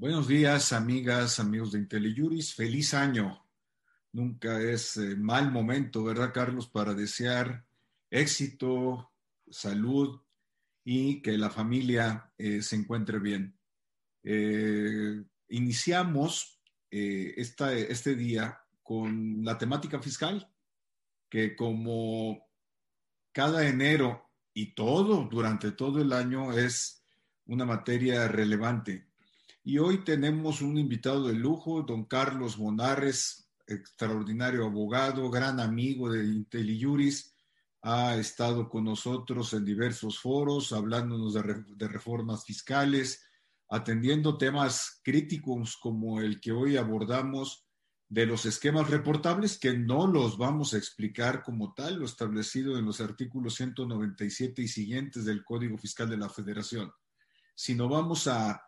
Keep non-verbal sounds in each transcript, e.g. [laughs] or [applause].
Buenos días, amigas, amigos de IntelliJuris. Feliz año. Nunca es eh, mal momento, ¿verdad, Carlos, para desear éxito, salud y que la familia eh, se encuentre bien. Eh, iniciamos esta, este día con la temática fiscal, que como cada enero y todo durante todo el año es una materia relevante y hoy tenemos un invitado de lujo, don Carlos Bonares, extraordinario abogado, gran amigo de IntelliJuris. Ha estado con nosotros en diversos foros, hablándonos de reformas fiscales, atendiendo temas críticos como el que hoy abordamos de los esquemas reportables, que no los vamos a explicar como tal, lo establecido en los artículos 197 y siguientes del Código Fiscal de la Federación, sino vamos a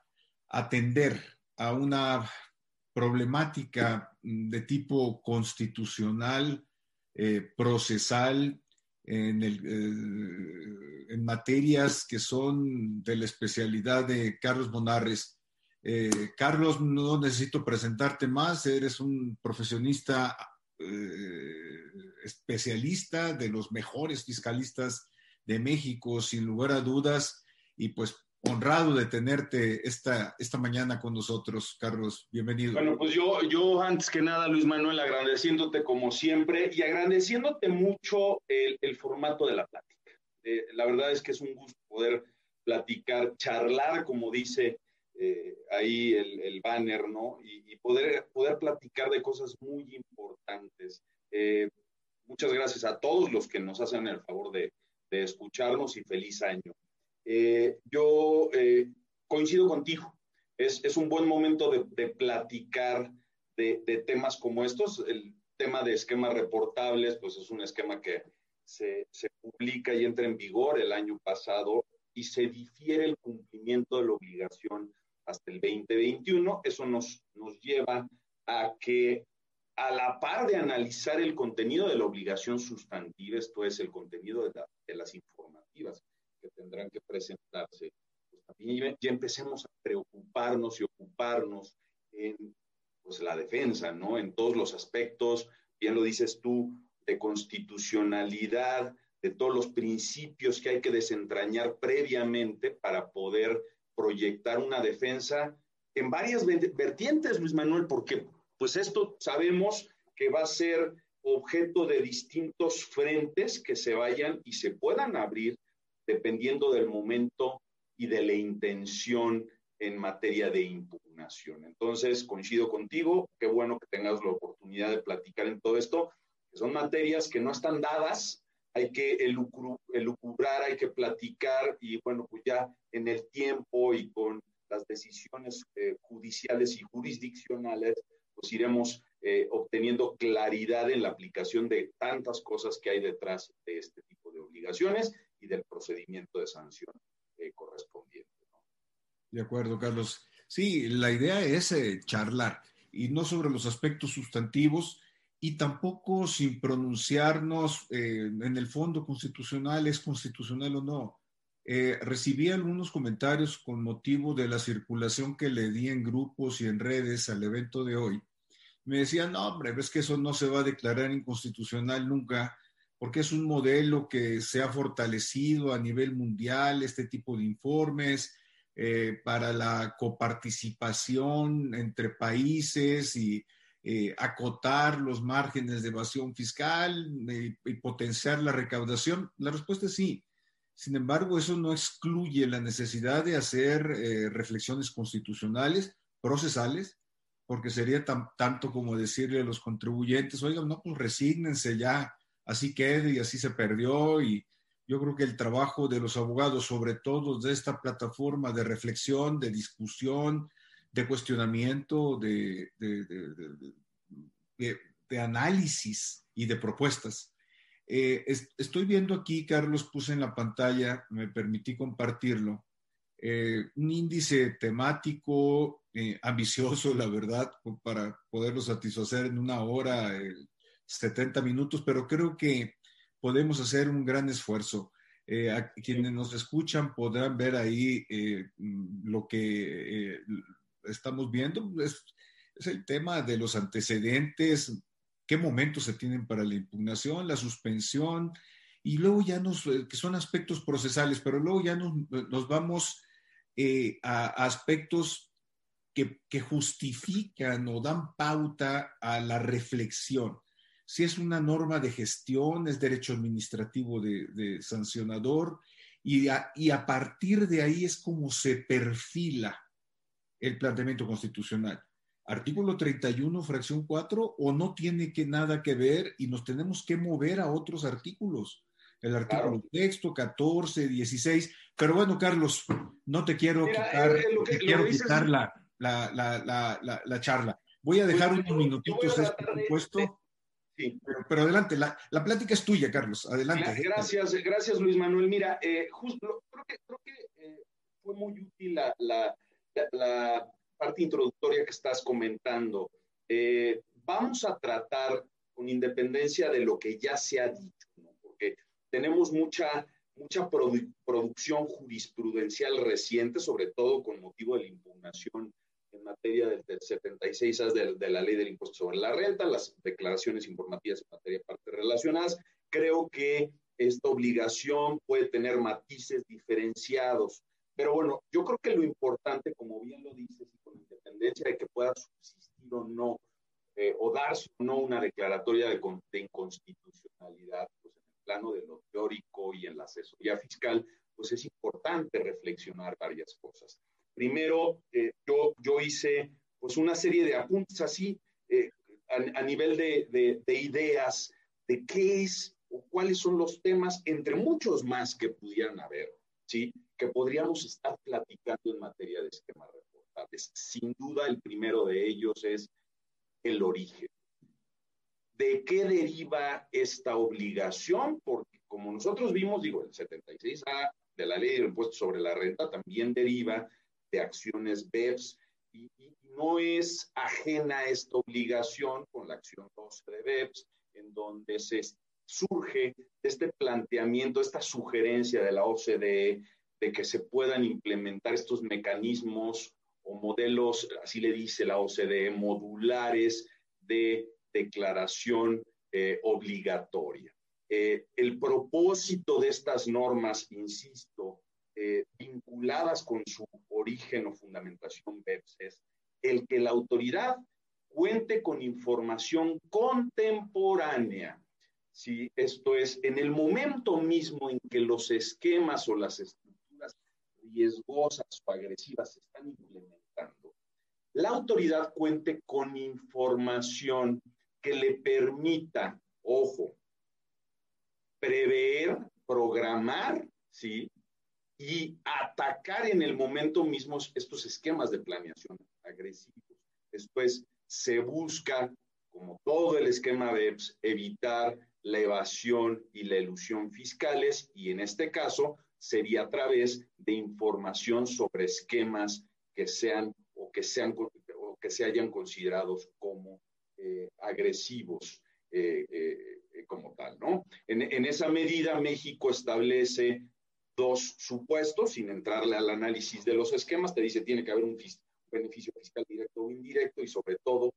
atender a una problemática de tipo constitucional, eh, procesal, en, eh, en, materias que son de la especialidad de Carlos Monarres. Eh, Carlos, no necesito presentarte más, eres un profesionista especialista de los mejores fiscalistas de México, sin lugar a dudas, y pues honrado de tenerte esta, esta mañana con nosotros, Carlos. Bienvenido. Bueno, pues yo, yo antes que nada, Luis Manuel, agradeciéndote como siempre y agradeciéndote mucho el, el formato de la plática. Eh, la verdad es que es un gusto poder platicar, charlar, como dice eh, ahí el, el, banner, ¿no? Y, y, poder, poder platicar de cosas muy importantes. Eh, muchas gracias a todos los que nos hacen el favor de, de escucharnos y feliz año. Eh, yo eh, coincido contigo. Es, es, un buen momento de, de platicar de, de, temas como estos. El tema de esquemas reportables, pues es un esquema que se, se, publica y entra en vigor el año pasado y se difiere el cumplimiento de la obligación hasta el 2021. Eso nos, nos lleva a que a la par de analizar el contenido de la obligación sustantiva, esto es el contenido de, la, de las informativas, que tendrán que presentarse, pues también ya empecemos a preocuparnos y ocuparnos en pues, la defensa, ¿no? En todos los aspectos, bien lo dices tú, de constitucionalidad, de todos los principios que hay que desentrañar previamente para poder proyectar una defensa en varias vertientes, Luis Manuel, porque pues esto sabemos que va a ser objeto de distintos frentes que se vayan y se puedan abrir dependiendo del momento y de la intención en materia de impugnación. Entonces, coincido contigo, qué bueno que tengas la oportunidad de platicar en todo esto, que son materias que no están dadas, hay que elucubrar, hay que platicar y bueno, pues ya en el tiempo y con las decisiones eh, judiciales y jurisdiccionales, pues iremos eh, obteniendo claridad en la aplicación de tantas cosas que hay detrás de este tipo de obligaciones y del procedimiento de sanción eh, correspondiente. ¿no? De acuerdo, Carlos. Sí, la idea es eh, charlar y no sobre los aspectos sustantivos y tampoco sin pronunciarnos eh, en el fondo constitucional, es constitucional o no. Eh, recibí algunos comentarios con motivo de la circulación que le di en grupos y en redes al evento de hoy. Me decían, no, hombre, ves que eso no se va a declarar inconstitucional nunca porque es un modelo que se ha fortalecido a nivel mundial, este tipo de informes, eh, para la coparticipación entre países y eh, acotar los márgenes de evasión fiscal eh, y potenciar la recaudación? La respuesta es sí. Sin embargo, eso no excluye la necesidad de hacer eh, reflexiones constitucionales, procesales, porque sería tan, tanto como decirle a los contribuyentes, oigan, no, pues resígnense ya así quede y así se perdió. Y yo creo que el trabajo de los abogados, sobre todo de esta plataforma de reflexión, de discusión, de cuestionamiento, de, de, de, de análisis y de propuestas. Eh, es, estoy viendo aquí, Carlos, puse en la pantalla, me permití compartirlo, eh, un índice temático eh, ambicioso, la verdad, para poderlo satisfacer en una hora 70 minutos, pero creo que podemos hacer un gran esfuerzo. Eh, a quienes nos escuchan podrán ver ahí eh, lo que eh, estamos viendo. Es, el tema de los antecedentes, qué momentos se tienen para la impugnación, la suspensión, y luego ya nos, que son aspectos procesales, pero luego ya nos, nos vamos a, a, aspectos que, que justifican o dan pauta a la reflexión si es una norma de gestión, es derecho administrativo de, sancionador, y a, y a, partir de ahí es como se perfila el planteamiento constitucional. Artículo 31, fracción 4, o no tiene que nada que ver y nos tenemos que mover a otros artículos. El artículo claro. texto, 14, 16. Pero bueno, Carlos, no te quiero Mira, quitar, eh, que, te quiero quitar es... la, la, la, la, charla. Voy a dejar pues, unos minutitos este compuesto. Sí. Pero, pero, adelante, la, la, plática es tuya, Carlos. Adelante. Gracias, gracias Luis Manuel. Mira, eh, justo, creo que, creo que eh, fue muy útil la, la, la, parte introductoria que estás comentando. Eh, vamos a tratar con independencia de lo que ya se ha dicho, ¿no? porque tenemos mucha, mucha produ producción jurisprudencial reciente, sobre todo con motivo de la impugnación en materia del, del 76 de, de, la ley del impuesto sobre la renta, las declaraciones informativas en materia de partes relacionadas. Creo que esta obligación puede tener matices diferenciados, pero bueno, yo creo que lo importante, como bien lo dices, y con independencia de que pueda subsistir o no, eh, o darse o no una declaratoria de, de inconstitucionalidad, pues en el plano de lo teórico y en la asesoría fiscal, pues es importante reflexionar varias cosas. Primero, eh, yo, yo hice pues una serie de apuntes así eh, a, nivel de, de, ideas de qué es o cuáles son los temas, entre muchos más que pudieran haber, ¿sí? que podríamos estar platicando en materia de esquemas reportables. Sin duda, el primero de ellos es el origen. ¿De qué deriva esta obligación? Porque como nosotros vimos, digo, el 76A de la ley del impuesto sobre la renta también deriva de acciones BEPS y, no es ajena esta obligación con la acción 12 de BEPS, en donde se surge este planteamiento, esta sugerencia de la OCDE de que se puedan implementar estos mecanismos o modelos, así le dice la OCDE, modulares de declaración eh, obligatoria. Eh, el propósito de estas normas, insisto, eh, vinculadas con su origen o fundamentación BEPS es el que la autoridad cuente con información contemporánea. Si esto es, en el momento mismo en que los esquemas o las estructuras riesgosas o agresivas se están implementando, la autoridad cuente con información que le permita, ojo, prever, programar, ¿sí? y atacar en el momento mismo estos esquemas de planeación agresivos. Después se busca, como todo el esquema BEPS, evitar la evasión y la elusión fiscales y en este caso sería a través de información sobre esquemas que sean o que sean o que se hayan considerados como eh, agresivos eh, eh, como tal, ¿no? En, en, esa medida México establece dos supuestos, sin entrarle al análisis de los esquemas, te dice tiene que haber un beneficio fiscal directo o indirecto y sobre todo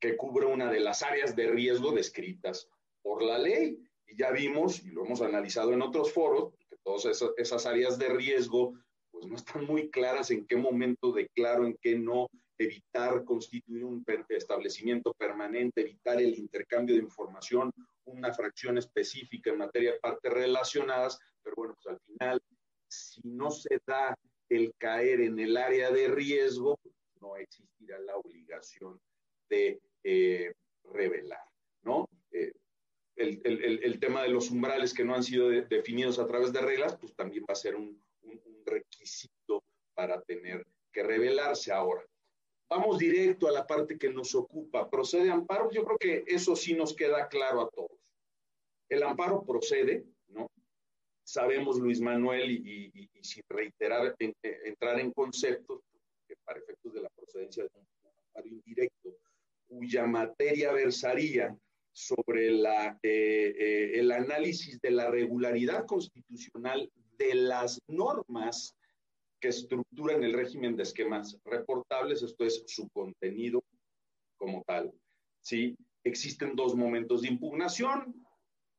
que cubra una de las áreas de riesgo descritas por la ley. Y ya vimos, y lo hemos analizado en otros foros, que todas esas, áreas de riesgo pues no están muy claras en qué momento declaro, en qué no, evitar constituir un establecimiento permanente, evitar el intercambio de información, una fracción específica en materia de partes relacionadas, pero bueno, pues al final, si no se da el caer en el área de riesgo, no existirá la obligación de eh, revelar, ¿no? Eh, el, el, el, tema de los umbrales que no han sido de, definidos a través de reglas, pues también va a ser un, un, un requisito para tener que revelarse ahora. Vamos directo a la parte que nos ocupa. ¿Procede amparo? Yo creo que eso sí nos queda claro a todos. El amparo procede, ¿no? Sabemos, Luis Manuel, y, y, y sin reiterar, en, en, entrar en conceptos, que para efectos de la procedencia de un amparo indirecto, cuya materia versaría sobre la, eh, eh, el análisis de la regularidad constitucional de las normas que estructuran el régimen de esquemas reportables, esto es su contenido como tal. ¿sí? Existen dos momentos de impugnación,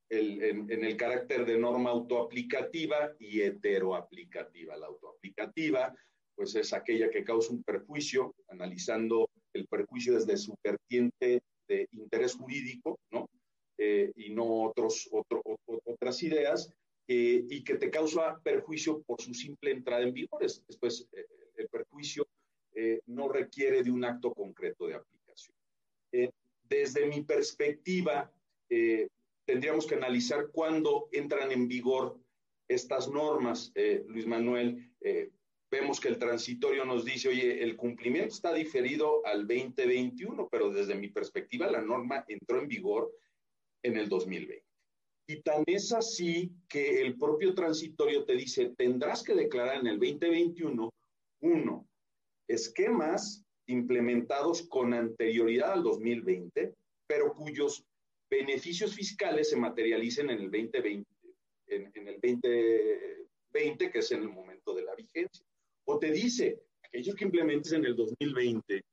en, el carácter de norma autoaplicativa y heteroaplicativa. La autoaplicativa, pues es aquella que causa un perjuicio, analizando el perjuicio desde su vertiente de interés jurídico. Eh, y no otros, otras ideas, eh, y que te causa perjuicio por su simple entrada en vigor. Después, eh, el perjuicio no requiere de un acto concreto de aplicación. desde mi perspectiva, tendríamos que analizar cuándo entran en vigor estas normas, Luis Manuel. vemos que el transitorio nos dice, oye, el cumplimiento está diferido al 2021, pero desde mi perspectiva la norma entró en vigor en el 2020. Y tan es así que el propio transitorio te dice, tendrás que declarar en el 2021, uno, esquemas implementados con anterioridad al 2020, pero cuyos beneficios fiscales se materialicen en el 2020, en, el 2020, que es en el momento de la vigencia. O te dice, aquellos que implementes en el 2020,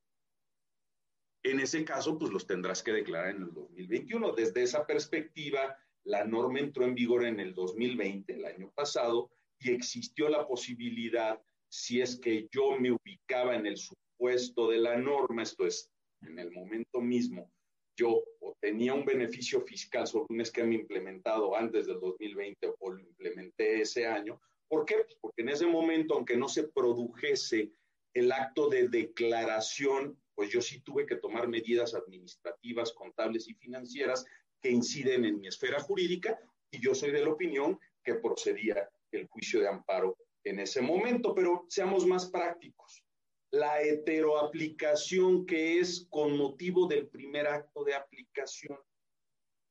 en ese caso, pues los tendrás que declarar en el 2021. Desde esa perspectiva, la norma entró en vigor en el 2020, el año pasado, y existió la posibilidad, si es que yo me ubicaba en el supuesto de la norma, esto es, en el momento mismo, yo tenía un beneficio fiscal sobre un esquema implementado antes del 2020 o lo implementé ese año. ¿Por qué? Pues porque en ese momento, aunque no se produjese el acto de declaración, pues yo sí tuve que tomar medidas administrativas, contables y financieras que inciden en mi esfera jurídica y yo soy de la opinión que procedía el juicio de amparo en ese momento, pero seamos más prácticos. La heteroaplicación que es con motivo del primer acto de aplicación.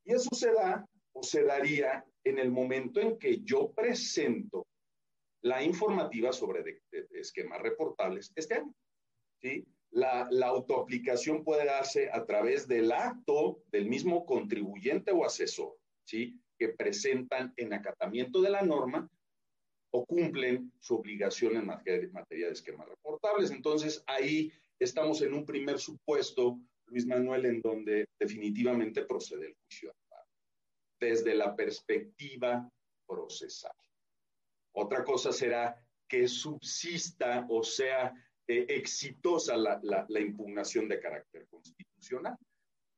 Y eso se da o se daría en el momento en que yo presento la informativa sobre esquemas reportables este año. ¿sí? La, autoaplicación puede darse a través del acto del mismo contribuyente o asesor, ¿sí? que presentan en acatamiento de la norma o cumplen su obligación en materia, de esquemas reportables. Entonces, ahí estamos en un primer supuesto, Luis Manuel, en donde definitivamente procede el juicio desde la perspectiva procesal. Otra cosa será que subsista o sea eh, exitosa la, impugnación de carácter constitucional.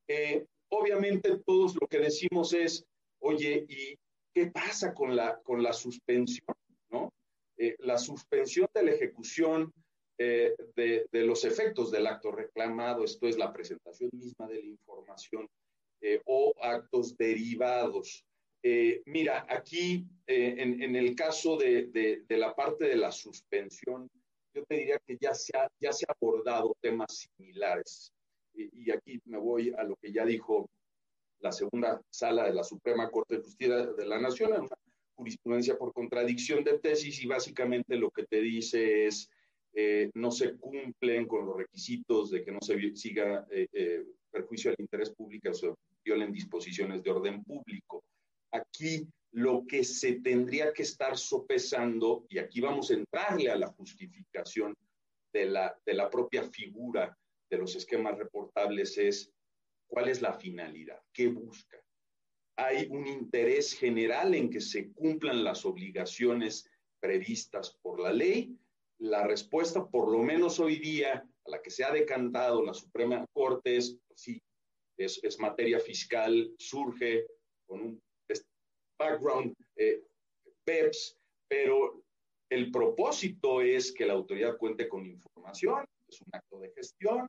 Eh, obviamente todos lo que decimos es, oye, ¿y qué pasa con la, con la suspensión? ¿no? Eh, la suspensión de la ejecución de, de, los efectos del acto reclamado, esto es la presentación misma de la información o actos derivados. mira, aquí en, en, el caso de, de, la parte de la suspensión, yo te diría que ya se ha, ya se ha abordado temas similares. Y, aquí me voy a lo que ya dijo la segunda sala de la Suprema Corte de Justicia de la Nación, una jurisprudencia por contradicción de tesis y básicamente lo que te dice es eh, no se cumplen con los requisitos de que no se siga eh, eh, perjuicio al interés público o se violen disposiciones de orden público. Aquí lo que se tendría que estar sopesando, y aquí vamos a entrarle a la justificación de la, de la propia figura de los esquemas reportables, es cuál es la finalidad, qué busca. Hay un interés general en que se cumplan las obligaciones previstas por la ley. La respuesta, por lo menos hoy día, a la que se ha decantado la Suprema Corte es, sí, es, es materia fiscal, surge con un background eh, PEPS, pero el propósito es que la autoridad cuente con información, es un acto de gestión,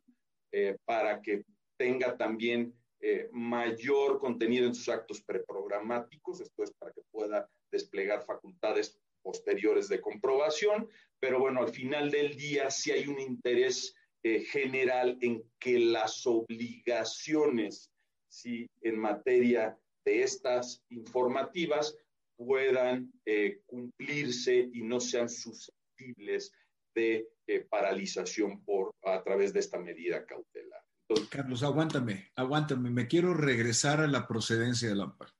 eh, para que tenga también eh, mayor contenido en sus actos preprogramáticos, esto es para que pueda desplegar facultades posteriores de comprobación, pero bueno, al final del día sí hay un interés general en que las obligaciones sí, en materia de estas informativas puedan eh, cumplirse y no sean susceptibles de eh, paralización por, a través de esta medida cautelar. Carlos, aguántame, aguántame. Me quiero regresar a la procedencia del amparo.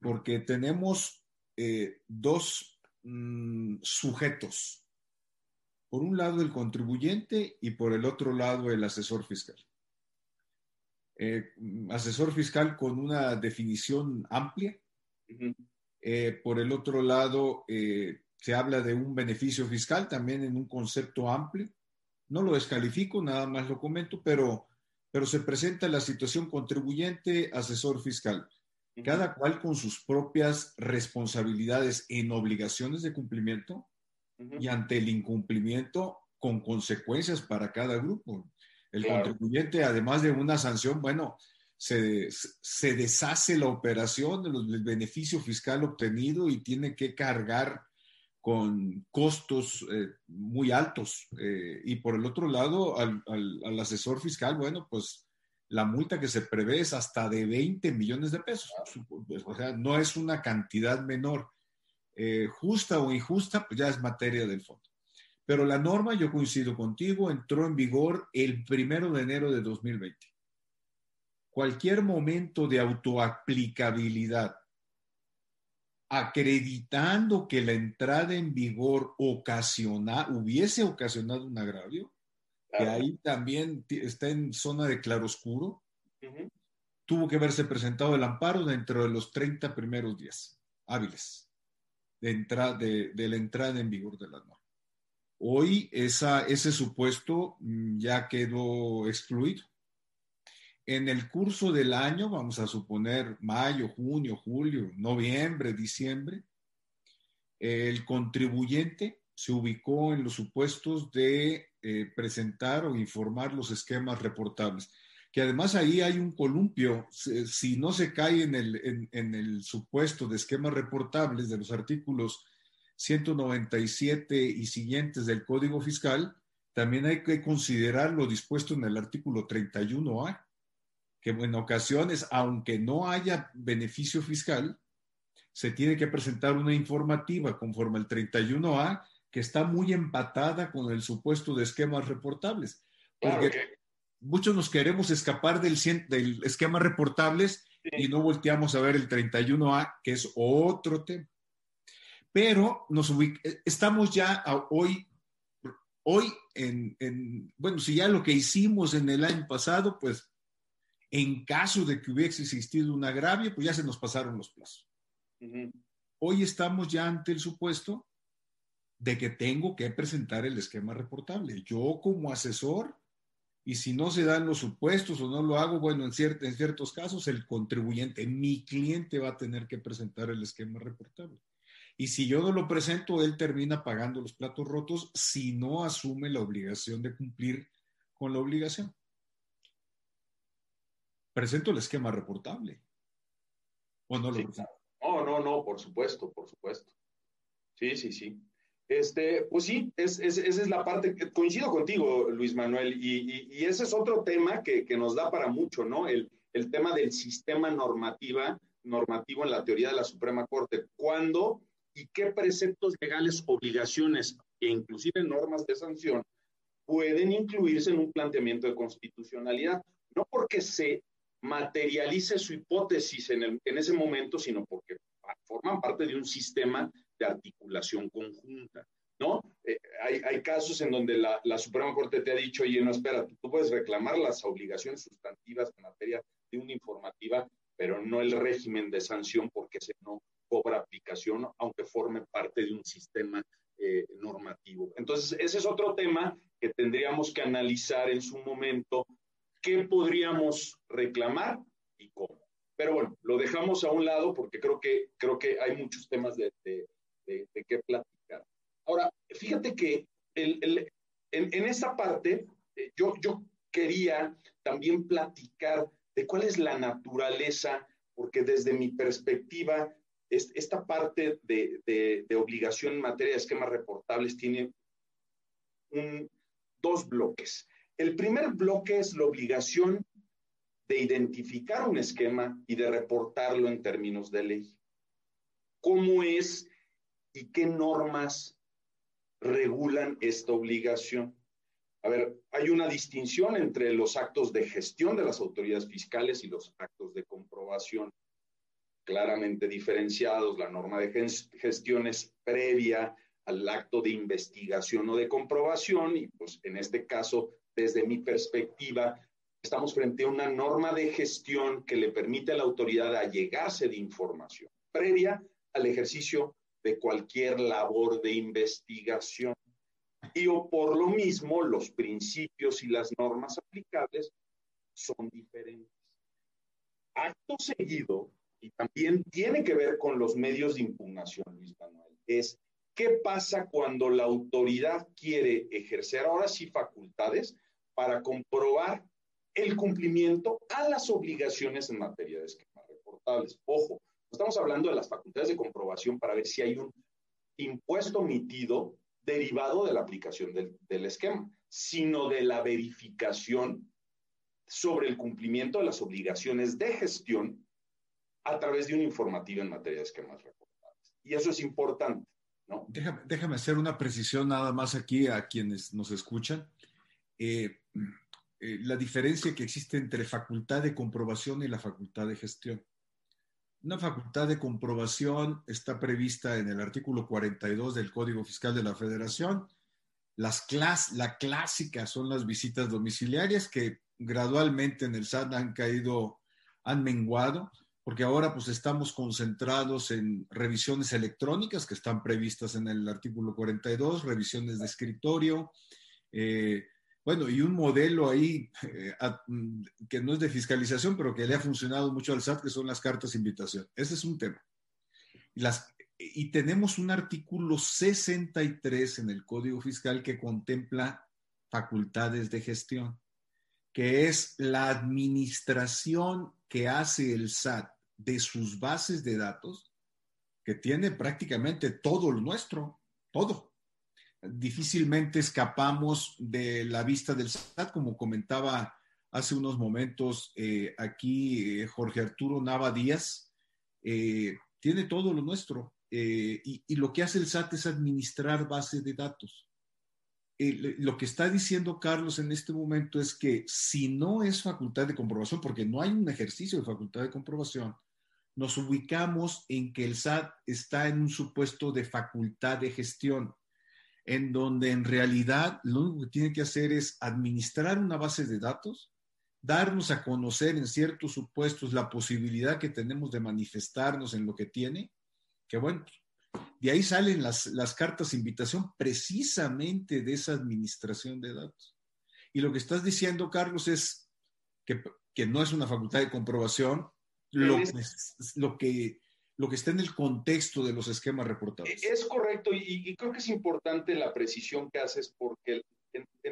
Porque tenemos eh, dos mm, sujetos. Por un lado el contribuyente y por el otro lado el asesor fiscal. Eh, asesor fiscal con una definición amplia. Eh, por el otro lado, se habla de un beneficio fiscal también en un concepto amplio. No lo descalifico, nada más lo comento, pero, pero se presenta la situación contribuyente, asesor fiscal, cada cual con sus propias responsabilidades en obligaciones de cumplimiento y ante el incumplimiento con consecuencias para cada grupo. El contribuyente, además de una sanción, bueno, se, se deshace la operación del beneficio fiscal obtenido y tiene que cargar con costos eh, muy altos. Eh, y por el otro lado, al, asesor fiscal, bueno, pues la multa que se prevé es hasta de 20 millones de pesos. O sea, no es una cantidad menor. Eh, justa o injusta, pues ya es materia del fondo. Pero la norma, yo coincido contigo, entró en vigor el primero de enero de 2020. Cualquier momento de autoaplicabilidad acreditando que la entrada en vigor ocasiona, hubiese ocasionado un agravio, que ahí también está en zona de claroscuro, tuvo que haberse presentado el amparo dentro de los 30 primeros días hábiles de, entrada, de, la entrada en vigor de la norma. Hoy ese supuesto mm, ya quedó excluido. En el curso del año, vamos a suponer mayo, junio, julio, noviembre, diciembre, el contribuyente se ubicó en los supuestos de eh, presentar o informar los esquemas reportables, que además ahí hay un columpio, si no se cae en el supuesto de esquemas reportables de los artículos 197 y siguientes del Código Fiscal, también hay que considerar lo dispuesto en el artículo 31A que en ocasiones, aunque no haya beneficio fiscal, se tiene que presentar una informativa conforme al 31A que está muy empatada con el supuesto de esquemas reportables. Porque muchos nos queremos escapar del, del esquema reportables y no volteamos a ver el 31A, que es otro tema. Pero nos estamos ya hoy, hoy en, en, bueno, si ya lo que hicimos en el año pasado, pues en caso de que hubiese existido un agravio, pues ya se nos pasaron los plazos. Hoy estamos ya ante el supuesto de que tengo que presentar el esquema reportable. Yo como asesor, y si no se dan los supuestos o no lo hago, bueno, en, en ciertos casos el contribuyente, mi cliente va a tener que presentar el esquema reportable. Y si yo no lo presento, él termina pagando los platos rotos si no asume la obligación de cumplir con la obligación presento el esquema reportable. ¿O no lo No, no, no, por supuesto, por supuesto. Sí, sí, sí. Este, pues sí, esa es la parte que coincido contigo, Luis Manuel, y, ese es otro tema que, nos da para mucho, ¿no? El, el, tema del sistema normativa, normativo en la teoría de la Suprema Corte. ¿Cuándo y qué preceptos legales, obligaciones e inclusive normas de sanción pueden incluirse en un planteamiento de constitucionalidad? No porque se materialice su hipótesis en, ese momento, sino porque forman parte de un sistema de articulación conjunta, ¿no? Eh, hay, casos en donde la, Suprema Corte te ha dicho, oye, no, espera, tú puedes reclamar las obligaciones sustantivas en materia de una informativa, pero no el régimen de sanción porque se no cobra aplicación, aunque forme parte de un sistema eh, normativo. Entonces, ese es otro tema que tendríamos que analizar en su momento qué podríamos reclamar y cómo. Pero bueno, lo dejamos a un lado porque creo que, creo que hay muchos temas de, de, de, qué platicar. Ahora, fíjate que el, el, en, en, esa parte eh, yo, yo quería también platicar de cuál es la naturaleza, porque desde mi perspectiva, es, esta parte de, obligación en materia de esquemas reportables tiene dos bloques. El primer bloque es la obligación de identificar un esquema y de reportarlo en términos de ley. ¿Cómo es y qué normas regulan esta obligación? A ver, hay una distinción entre los actos de gestión de las autoridades fiscales y los actos de comprobación claramente diferenciados. La norma de gestión es previa al acto de investigación o de comprobación y pues en este caso, desde mi perspectiva, estamos frente a una norma de gestión que le permite a la autoridad allegarse de información previa al ejercicio de cualquier labor de investigación. Y o por lo mismo, los principios y las normas aplicables son diferentes. Acto seguido, y también tiene que ver con los medios de impugnación, Luis Manuel, es qué pasa cuando la autoridad quiere ejercer ahora sí facultades para comprobar el cumplimiento a las obligaciones en materia de esquemas reportables. Ojo, estamos hablando de las facultades de comprobación para ver si hay un impuesto omitido derivado de la aplicación del, del esquema, sino de la verificación sobre el cumplimiento de las obligaciones de gestión a través de un informativo en materia de esquemas reportables. Y eso es importante, ¿no? Déjame, déjame hacer una precisión nada más aquí a quienes nos escuchan. Eh, eh, la diferencia que existe entre facultad de comprobación y la facultad de gestión. Una facultad de comprobación está prevista en el artículo 42 del Código Fiscal de la Federación. Las clas la clásica son las visitas domiciliarias que gradualmente en el SAT han caído, han menguado, porque ahora pues estamos concentrados en revisiones electrónicas que están previstas en el artículo 42, revisiones de escritorio, eh, bueno, y un modelo ahí eh, mm, que no es de fiscalización, pero que le ha funcionado mucho al SAT, que son las cartas de invitación. Ese es un tema. Y, tenemos un artículo 63 en el Código Fiscal que contempla facultades de gestión, que es la administración que hace el SAT de sus bases de datos, que tiene prácticamente todo lo nuestro, todo difícilmente escapamos de la vista del SAT, como comentaba hace unos momentos eh, aquí eh, Jorge Arturo Nava Díaz, eh, tiene todo lo nuestro. Y, lo que hace el SAT es administrar base de datos. lo que está diciendo Carlos en este momento es que si no es facultad de comprobación, porque no hay un ejercicio de facultad de comprobación, nos ubicamos en que el SAT está en un supuesto de facultad de gestión en donde en realidad lo único que tiene que hacer es administrar una base de datos, darnos a conocer en ciertos supuestos la posibilidad que tenemos de manifestarnos en lo que tiene, que bueno, de ahí salen las, las cartas de invitación precisamente de esa administración de datos. Y lo que estás diciendo, Carlos, es que, que no es una facultad de comprobación, lo, lo que lo que está en el contexto de los esquemas reportados. Es correcto y, creo que es importante la precisión que haces porque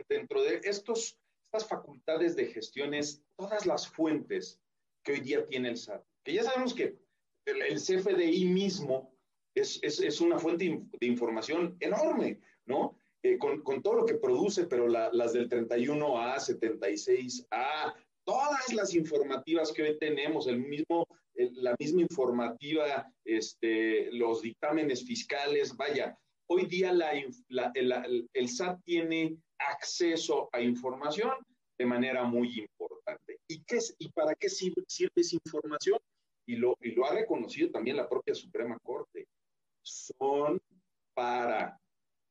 dentro de estos, estas facultades de gestiones, todas las fuentes que hoy día tiene el SAT, que ya sabemos que el, CFDI mismo es, es, es, una fuente de información enorme, ¿no? Eh, con, con, todo lo que produce, pero las del 31A, 76A, todas las informativas que hoy tenemos, el mismo la misma informativa, este, los dictámenes fiscales, vaya, hoy día el, SAT tiene acceso a información de manera muy importante. ¿Y, qué es, y para qué sirve, esa información? Y lo, y lo ha reconocido también la propia Suprema Corte. Son para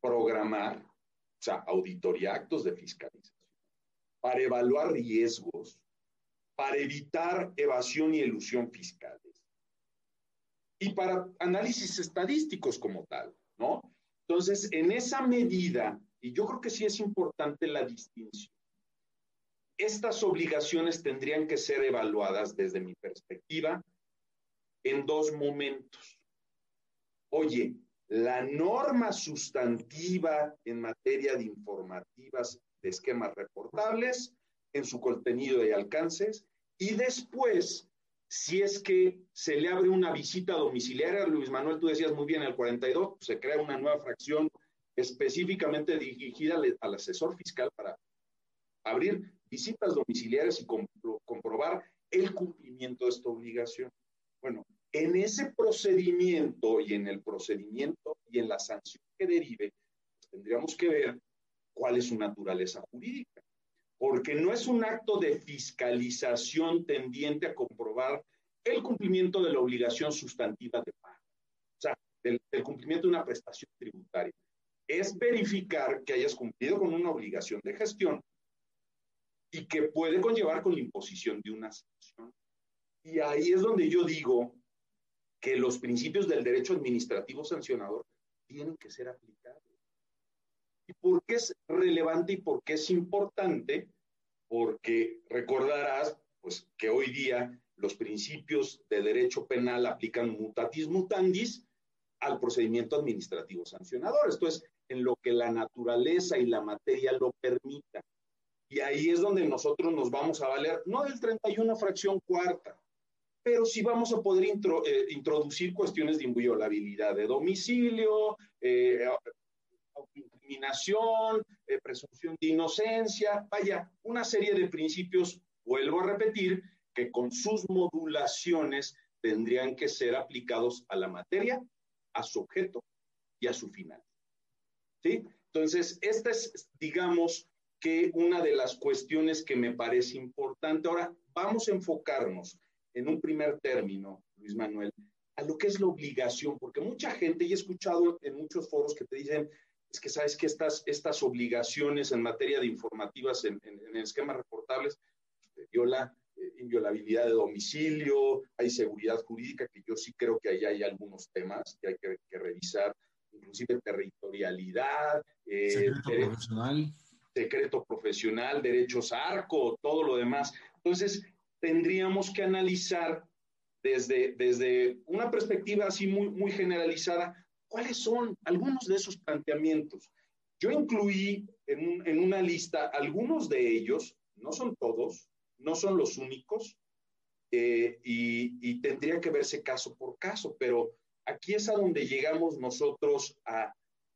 programar, o sea, auditoría, actos de fiscalización, para evaluar riesgos, para evitar evasión y elusión fiscales y para análisis estadísticos como tal, ¿no? Entonces, en esa medida, y yo creo que sí es importante la distinción, estas obligaciones tendrían que ser evaluadas desde mi perspectiva en dos momentos. Oye, la norma sustantiva en materia de informativas de esquemas reportables en su contenido y alcances, y después, si es que se le abre una visita domiciliaria, Luis Manuel, tú decías muy bien, el 42, pues, se crea una nueva fracción específicamente dirigida al asesor fiscal para abrir visitas domiciliarias y comprobar el cumplimiento de esta obligación. Bueno, en ese procedimiento y en el procedimiento y en la sanción que derive, pues, tendríamos que ver cuál es su naturaleza jurídica. Porque no es un acto de fiscalización tendiente a comprobar el cumplimiento de la obligación sustantiva de pago, o sea, del, cumplimiento de una prestación tributaria. Es verificar que hayas cumplido con una obligación de gestión y que puede conllevar con la imposición de una sanción. Y ahí es donde yo digo que los principios del derecho administrativo sancionador tienen que ser aplicados. ¿Y por qué es relevante y por qué es importante? Porque recordarás pues, que hoy día los principios de derecho penal aplican mutatis mutandis al procedimiento administrativo sancionador. Esto es en lo que la naturaleza y la materia lo permitan. Y ahí es donde nosotros nos vamos a valer, no del 31 fracción cuarta, pero sí vamos a poder eh, introducir cuestiones de inviolabilidad de domicilio, eh, autoincriminación, eh, presunción de inocencia, vaya, una serie de principios, vuelvo a repetir, que con sus modulaciones tendrían que ser aplicados a la materia, a su objeto y a su final. ¿Sí? Entonces, esta es, digamos, que una de las cuestiones que me parece importante. Ahora, vamos a enfocarnos en un primer término, Luis Manuel, a lo que es la obligación, porque mucha gente, y he escuchado en muchos foros que te dicen, es que sabes que estas, estas obligaciones en materia de informativas en, esquemas reportables este, viola eh, inviolabilidad de domicilio, hay seguridad jurídica, que yo sí creo que ahí hay algunos temas que hay que, revisar, inclusive territorialidad, eh, secreto profesional. Secreto profesional, derechos arco, todo lo demás. Entonces, tendríamos que analizar desde, desde una perspectiva así muy, muy generalizada cuáles son algunos de esos planteamientos. Yo incluí en, una lista algunos de ellos, no son todos, no son los únicos, eh, y, tendría que verse caso por caso, pero aquí es a donde llegamos nosotros a,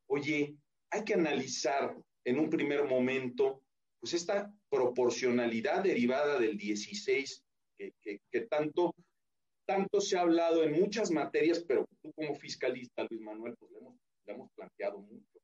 oye, hay que analizar en un primer momento pues esta proporcionalidad derivada del 16, que, tanto, tanto se ha hablado en muchas materias, pero tú como fiscalista, Luis Manuel, pues le hemos, planteado mucho.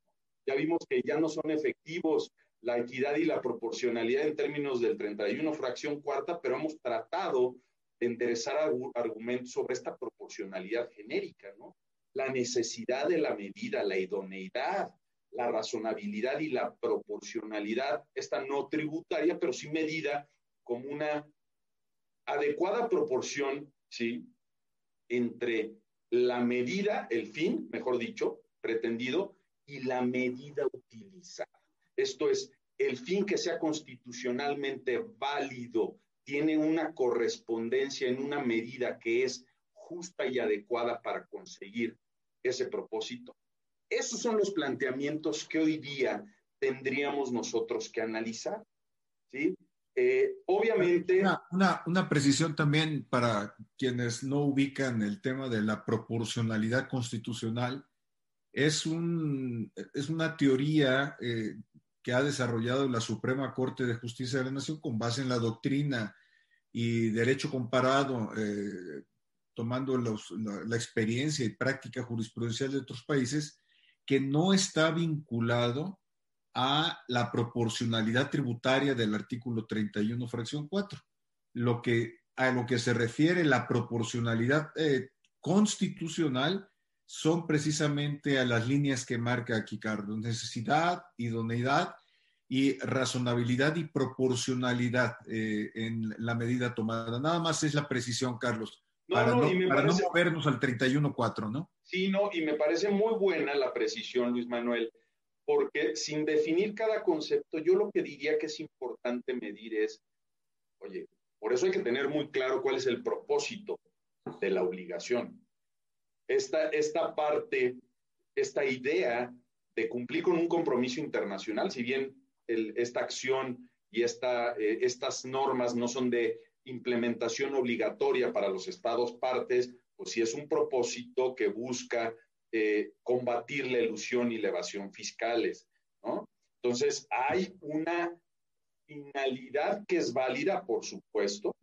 Ya vimos que ya no son efectivos la equidad y la proporcionalidad en términos del 31 fracción cuarta, pero hemos tratado de enderezar argumentos sobre esta proporcionalidad genérica, ¿no? La necesidad de la medida, la idoneidad, la razonabilidad y la proporcionalidad, esta no tributaria, pero sí medida como una adecuada proporción, ¿sí? Entre la medida, el fin, mejor dicho, pretendido, y la medida utilizada. Esto es, el fin que sea constitucionalmente válido tiene una correspondencia en una medida que es justa y adecuada para conseguir ese propósito. Esos son los planteamientos que hoy día tendríamos nosotros que analizar. ¿sí? Eh, obviamente... Una, una, precisión también para quienes no ubican el tema de la proporcionalidad constitucional. Es, un, es una teoría eh, que ha desarrollado la Suprema Corte de Justicia de la Nación con base en la doctrina y derecho comparado, eh, tomando la, la, experiencia y práctica jurisprudencial de otros países, que no está vinculado a la proporcionalidad tributaria del artículo 31, fracción 4. Lo que, a lo que se refiere la proporcionalidad eh, constitucional son precisamente a las líneas que marca aquí Carlos, necesidad, idoneidad y razonabilidad y proporcionalidad eh, en la medida tomada. Nada más es la precisión, Carlos, para, no, para no movernos al 31.4, ¿no? Sí, no, y me parece muy buena la precisión, Luis Manuel, porque sin definir cada concepto, yo lo que diría que es importante medir es, oye, por eso hay que tener muy claro cuál es el propósito de la obligación. Esta, esta parte, esta idea de cumplir con un compromiso internacional, si bien esta acción y esta, eh, estas normas no son de implementación obligatoria para los estados partes, pues si es un propósito que busca eh, combatir la ilusión y la evasión fiscales, ¿no? Entonces, hay una finalidad que es válida, por supuesto,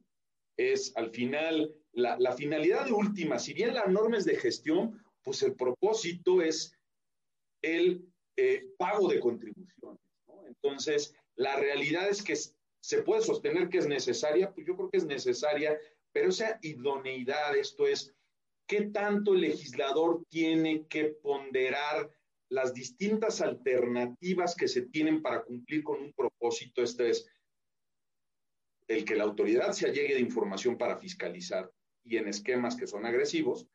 es al final, la, finalidad última, si bien la norma es de gestión, pues el propósito es el eh, pago de contribuciones. Entonces, la realidad es que se puede sostener que es necesaria, pues yo creo que es necesaria, pero esa idoneidad, esto es, ¿qué tanto el legislador tiene que ponderar las distintas alternativas que se tienen para cumplir con un propósito? Este es el que la autoridad se allegue de información para fiscalizar y en esquemas que son agresivos,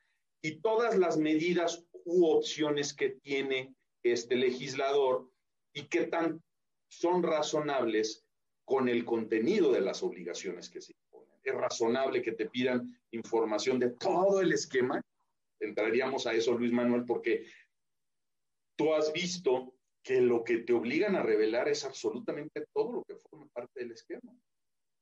y todas las medidas u opciones que tiene este legislador y qué tan son razonables con el contenido de las obligaciones que se imponen. Es razonable que te pidan información de todo el esquema. Entraríamos a eso, Luis Manuel, porque tú has visto que lo que te obligan a revelar es absolutamente todo lo que forma parte del esquema.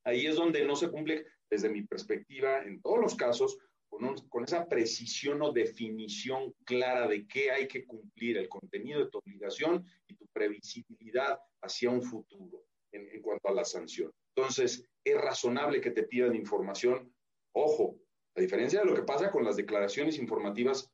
Ahí es donde no se cumple, desde mi perspectiva, en todos los casos, con, esa precisión o definición clara de qué hay que cumplir, el contenido de tu obligación y tu previsibilidad hacia un futuro en, en cuanto a la sanción. Entonces, es razonable que te pidan información. Ojo, a diferencia de lo que pasa con las declaraciones informativas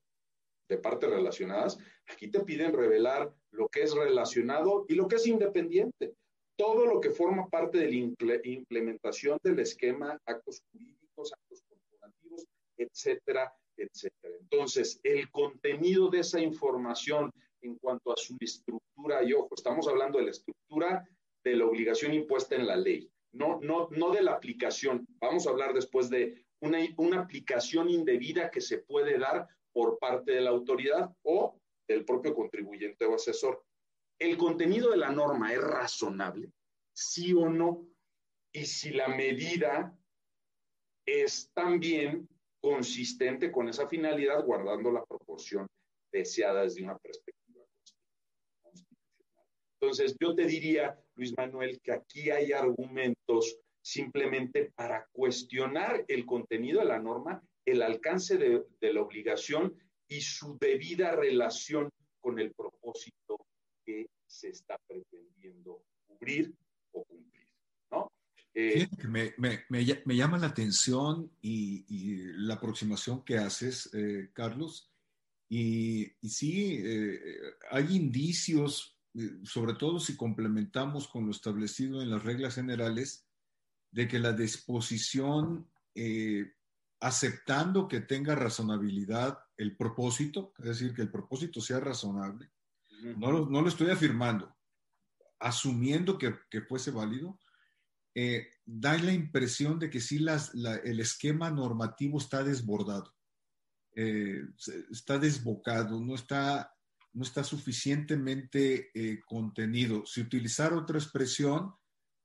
de partes relacionadas, aquí te piden revelar lo que es relacionado y lo que es independiente todo lo que forma parte de la implementación del esquema, actos jurídicos, actos corporativos, etcétera, etcétera. Entonces, el contenido de esa información en cuanto a su estructura, y ojo, estamos hablando de la estructura de la obligación impuesta en la ley, no, no, no de la aplicación. Vamos a hablar después de una, una aplicación indebida que se puede dar por parte de la autoridad o del propio contribuyente o asesor el contenido de la norma es razonable, sí o no, y si la medida es también consistente con esa finalidad, guardando la proporción deseada desde una perspectiva constitucional. Entonces, yo te diría, Luis Manuel, que aquí hay argumentos simplemente para cuestionar el contenido de la norma, el alcance de, la obligación y su debida relación con el propósito que se está pretendiendo cubrir o cumplir. Eh, me, llama la atención y, la aproximación que haces, eh, Carlos. Y, sí, eh, hay indicios, sobre todo si complementamos con lo establecido en las reglas generales, de que la disposición, eh, aceptando que tenga razonabilidad el propósito, es decir, que el propósito sea razonable, no lo, no lo estoy afirmando, asumiendo que, que fuese válido, eh, da la impresión de que sí las, la, el esquema normativo está desbordado, eh, está desbocado, no está, no está suficientemente eh, contenido. Si utilizar otra expresión,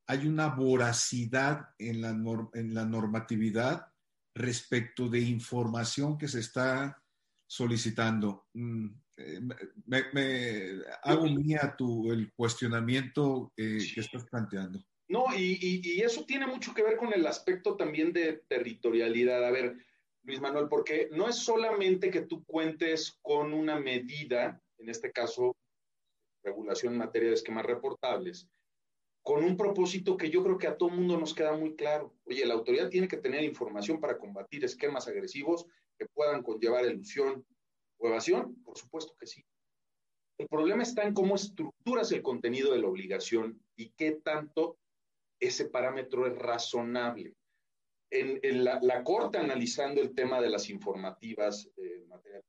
hay una voracidad en la, en la normatividad respecto de información que se está solicitando. Mm, eh, me, me, hago mía tu, el cuestionamiento eh, que estás planteando. No, y, y, y, eso tiene mucho que ver con el aspecto también de territorialidad. A ver, Luis Manuel, porque no es solamente que tú cuentes con una medida, en este caso, regulación en materia de esquemas reportables, con un propósito que yo creo que a todo mundo nos queda muy claro. Oye, la autoridad tiene que tener información para combatir esquemas agresivos que puedan conllevar ilusión, o evasión? Por supuesto que sí. El problema está en cómo estructuras el contenido de la obligación y qué tanto ese parámetro es razonable. En, la, Corte, analizando el tema de las informativas eh, en materia de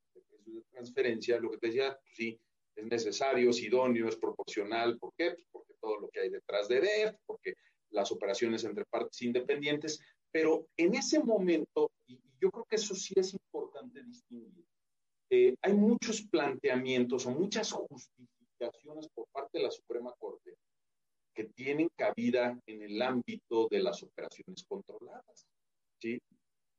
transferencia, lo que te decía, pues sí, es necesario, es idóneo, es proporcional. ¿Por qué? Pues porque todo lo que hay detrás de DEF, porque las operaciones entre partes independientes, pero en ese momento, y yo creo que eso sí es importante distinguir, eh, hay muchos planteamientos o muchas justificaciones por parte de la Suprema Corte que tienen cabida en el ámbito de las operaciones controladas, ¿sí?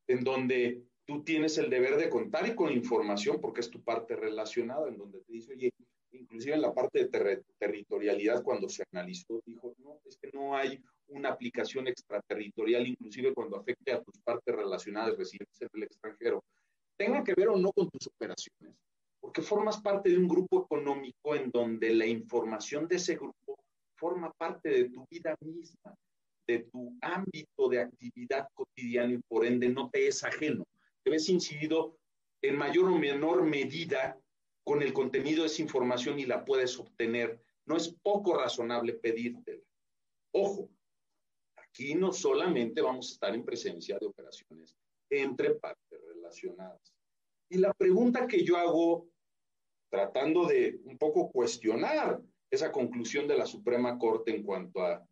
En donde tú tienes el deber de contar y con información porque es tu parte relacionada, en donde te dice, oye, inclusive en la parte de ter territorialidad, cuando se analizó, dijo, no, es que no hay una aplicación extraterritorial, inclusive cuando afecte a tus partes relacionadas residentes en el extranjero tenga que ver o no con tus operaciones, porque formas parte de un grupo económico en donde la información de ese grupo forma parte de tu vida misma, de tu ámbito de actividad cotidiana y por ende no te es ajeno. Ves incidido en mayor o menor medida con el contenido de esa información y la puedes obtener no es poco razonable pedírtela. Ojo, aquí no solamente vamos a estar en presencia de operaciones entre partes relacionadas. Y la pregunta que yo hago, tratando de un poco cuestionar esa conclusión de la Suprema Corte en cuanto a,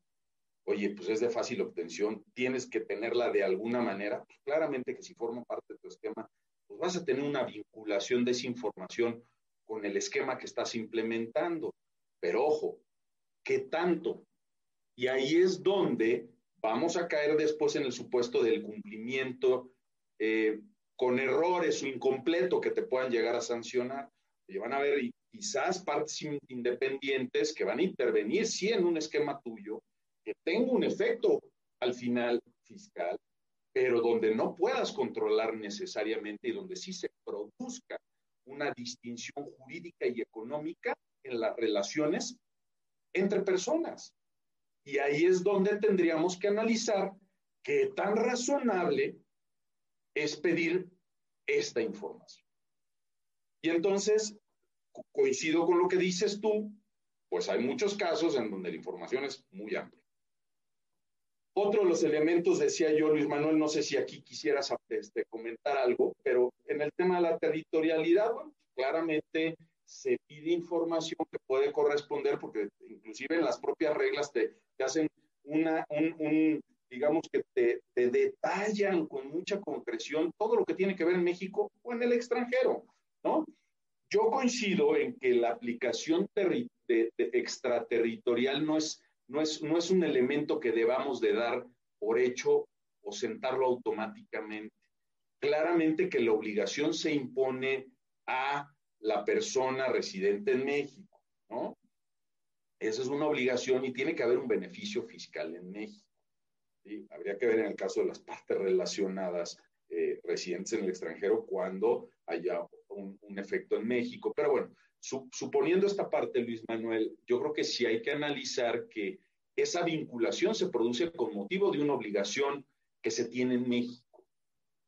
oye, pues es de fácil obtención, tienes que tenerla de alguna manera, pues claramente que si forma parte de tu esquema, pues vas a tener una vinculación de esa información con el esquema que estás implementando. Pero ojo, ¿qué tanto? Y ahí es donde vamos a caer después en el supuesto del cumplimiento eh, con errores o incompleto que te puedan llegar a sancionar. Y van a haber quizás partes independientes que van a intervenir, sí, en un esquema tuyo, que tenga un efecto al final pero donde no puedas controlar necesariamente y donde sí se produzca una distinción jurídica y económica en las relaciones entre personas. Y ahí es donde tendríamos que analizar qué tan razonable es pedir esta información. Y entonces, coincido con lo que dices tú, pues hay muchos casos en donde la información es muy amplia. Otro de los elementos, decía yo, Luis Manuel, no sé si aquí quisieras este, comentar algo, pero en el tema de la territorialidad, bueno, claramente se pide información que puede corresponder, porque inclusive en las propias reglas te, hacen una, un, digamos que te, te, detallan con mucha concreción todo lo que tiene que ver en México o en el extranjero, ¿no? Yo coincido en que la aplicación de, de extraterritorial no es no es, no es un elemento que debamos de dar por hecho o sentarlo automáticamente. Claramente que la obligación se impone a la persona residente en México, ¿no? Esa es una obligación y tiene que haber un beneficio fiscal en México. Habría que ver en el caso de las partes relacionadas eh, residentes en el extranjero cuando haya un, un, efecto en México. Pero bueno, suponiendo esta parte, Luis Manuel, yo creo que sí hay que analizar que esa vinculación se produce con motivo de una obligación que se tiene en México.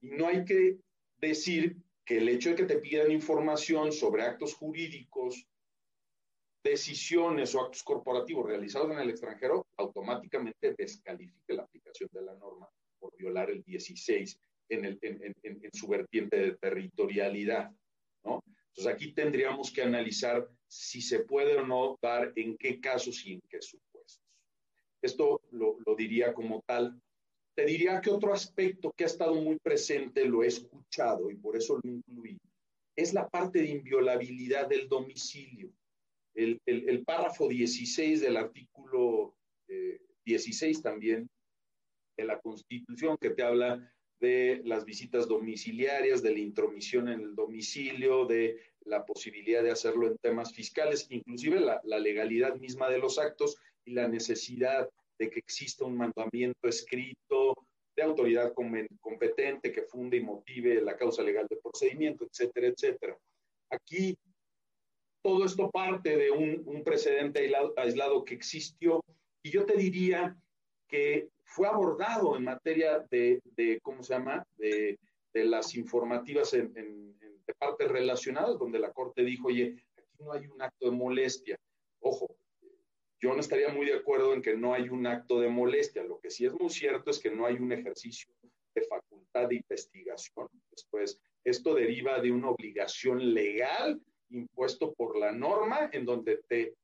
Y no hay que decir que el hecho de que te pidan información sobre actos jurídicos, decisiones o actos corporativos realizados en el extranjero, automáticamente descalifique la aplicación de la norma por violar el 16 en, en su vertiente de territorialidad. ¿no? Entonces aquí tendríamos que analizar si se puede o no dar en qué casos y en qué supuestos. Esto lo, lo diría como tal. Te diría que otro aspecto que ha estado muy presente, lo he escuchado y por eso lo incluí, es la parte de inviolabilidad del domicilio. El, el, el párrafo 16 del artículo eh, 16 también de la Constitución que te habla de las visitas domiciliarias, de la intromisión en el domicilio, de la posibilidad de hacerlo en temas fiscales, inclusive la, la, legalidad misma de los actos y la necesidad de que exista un mandamiento escrito de autoridad competente que funde y motive la causa legal de procedimiento, etcétera, etcétera. Aquí todo esto parte de un, un precedente aislado, aislado que existió y yo te diría que fue abordado en materia de, de ¿cómo se llama?, de, de las informativas en, en, en, de partes relacionadas, donde la Corte dijo, oye, aquí no hay un acto de molestia. Ojo, yo no estaría muy de acuerdo en que no hay un acto de molestia. Lo que sí es muy cierto es que no hay un ejercicio de facultad de investigación. Después, esto deriva de una obligación legal impuesto por la norma en donde te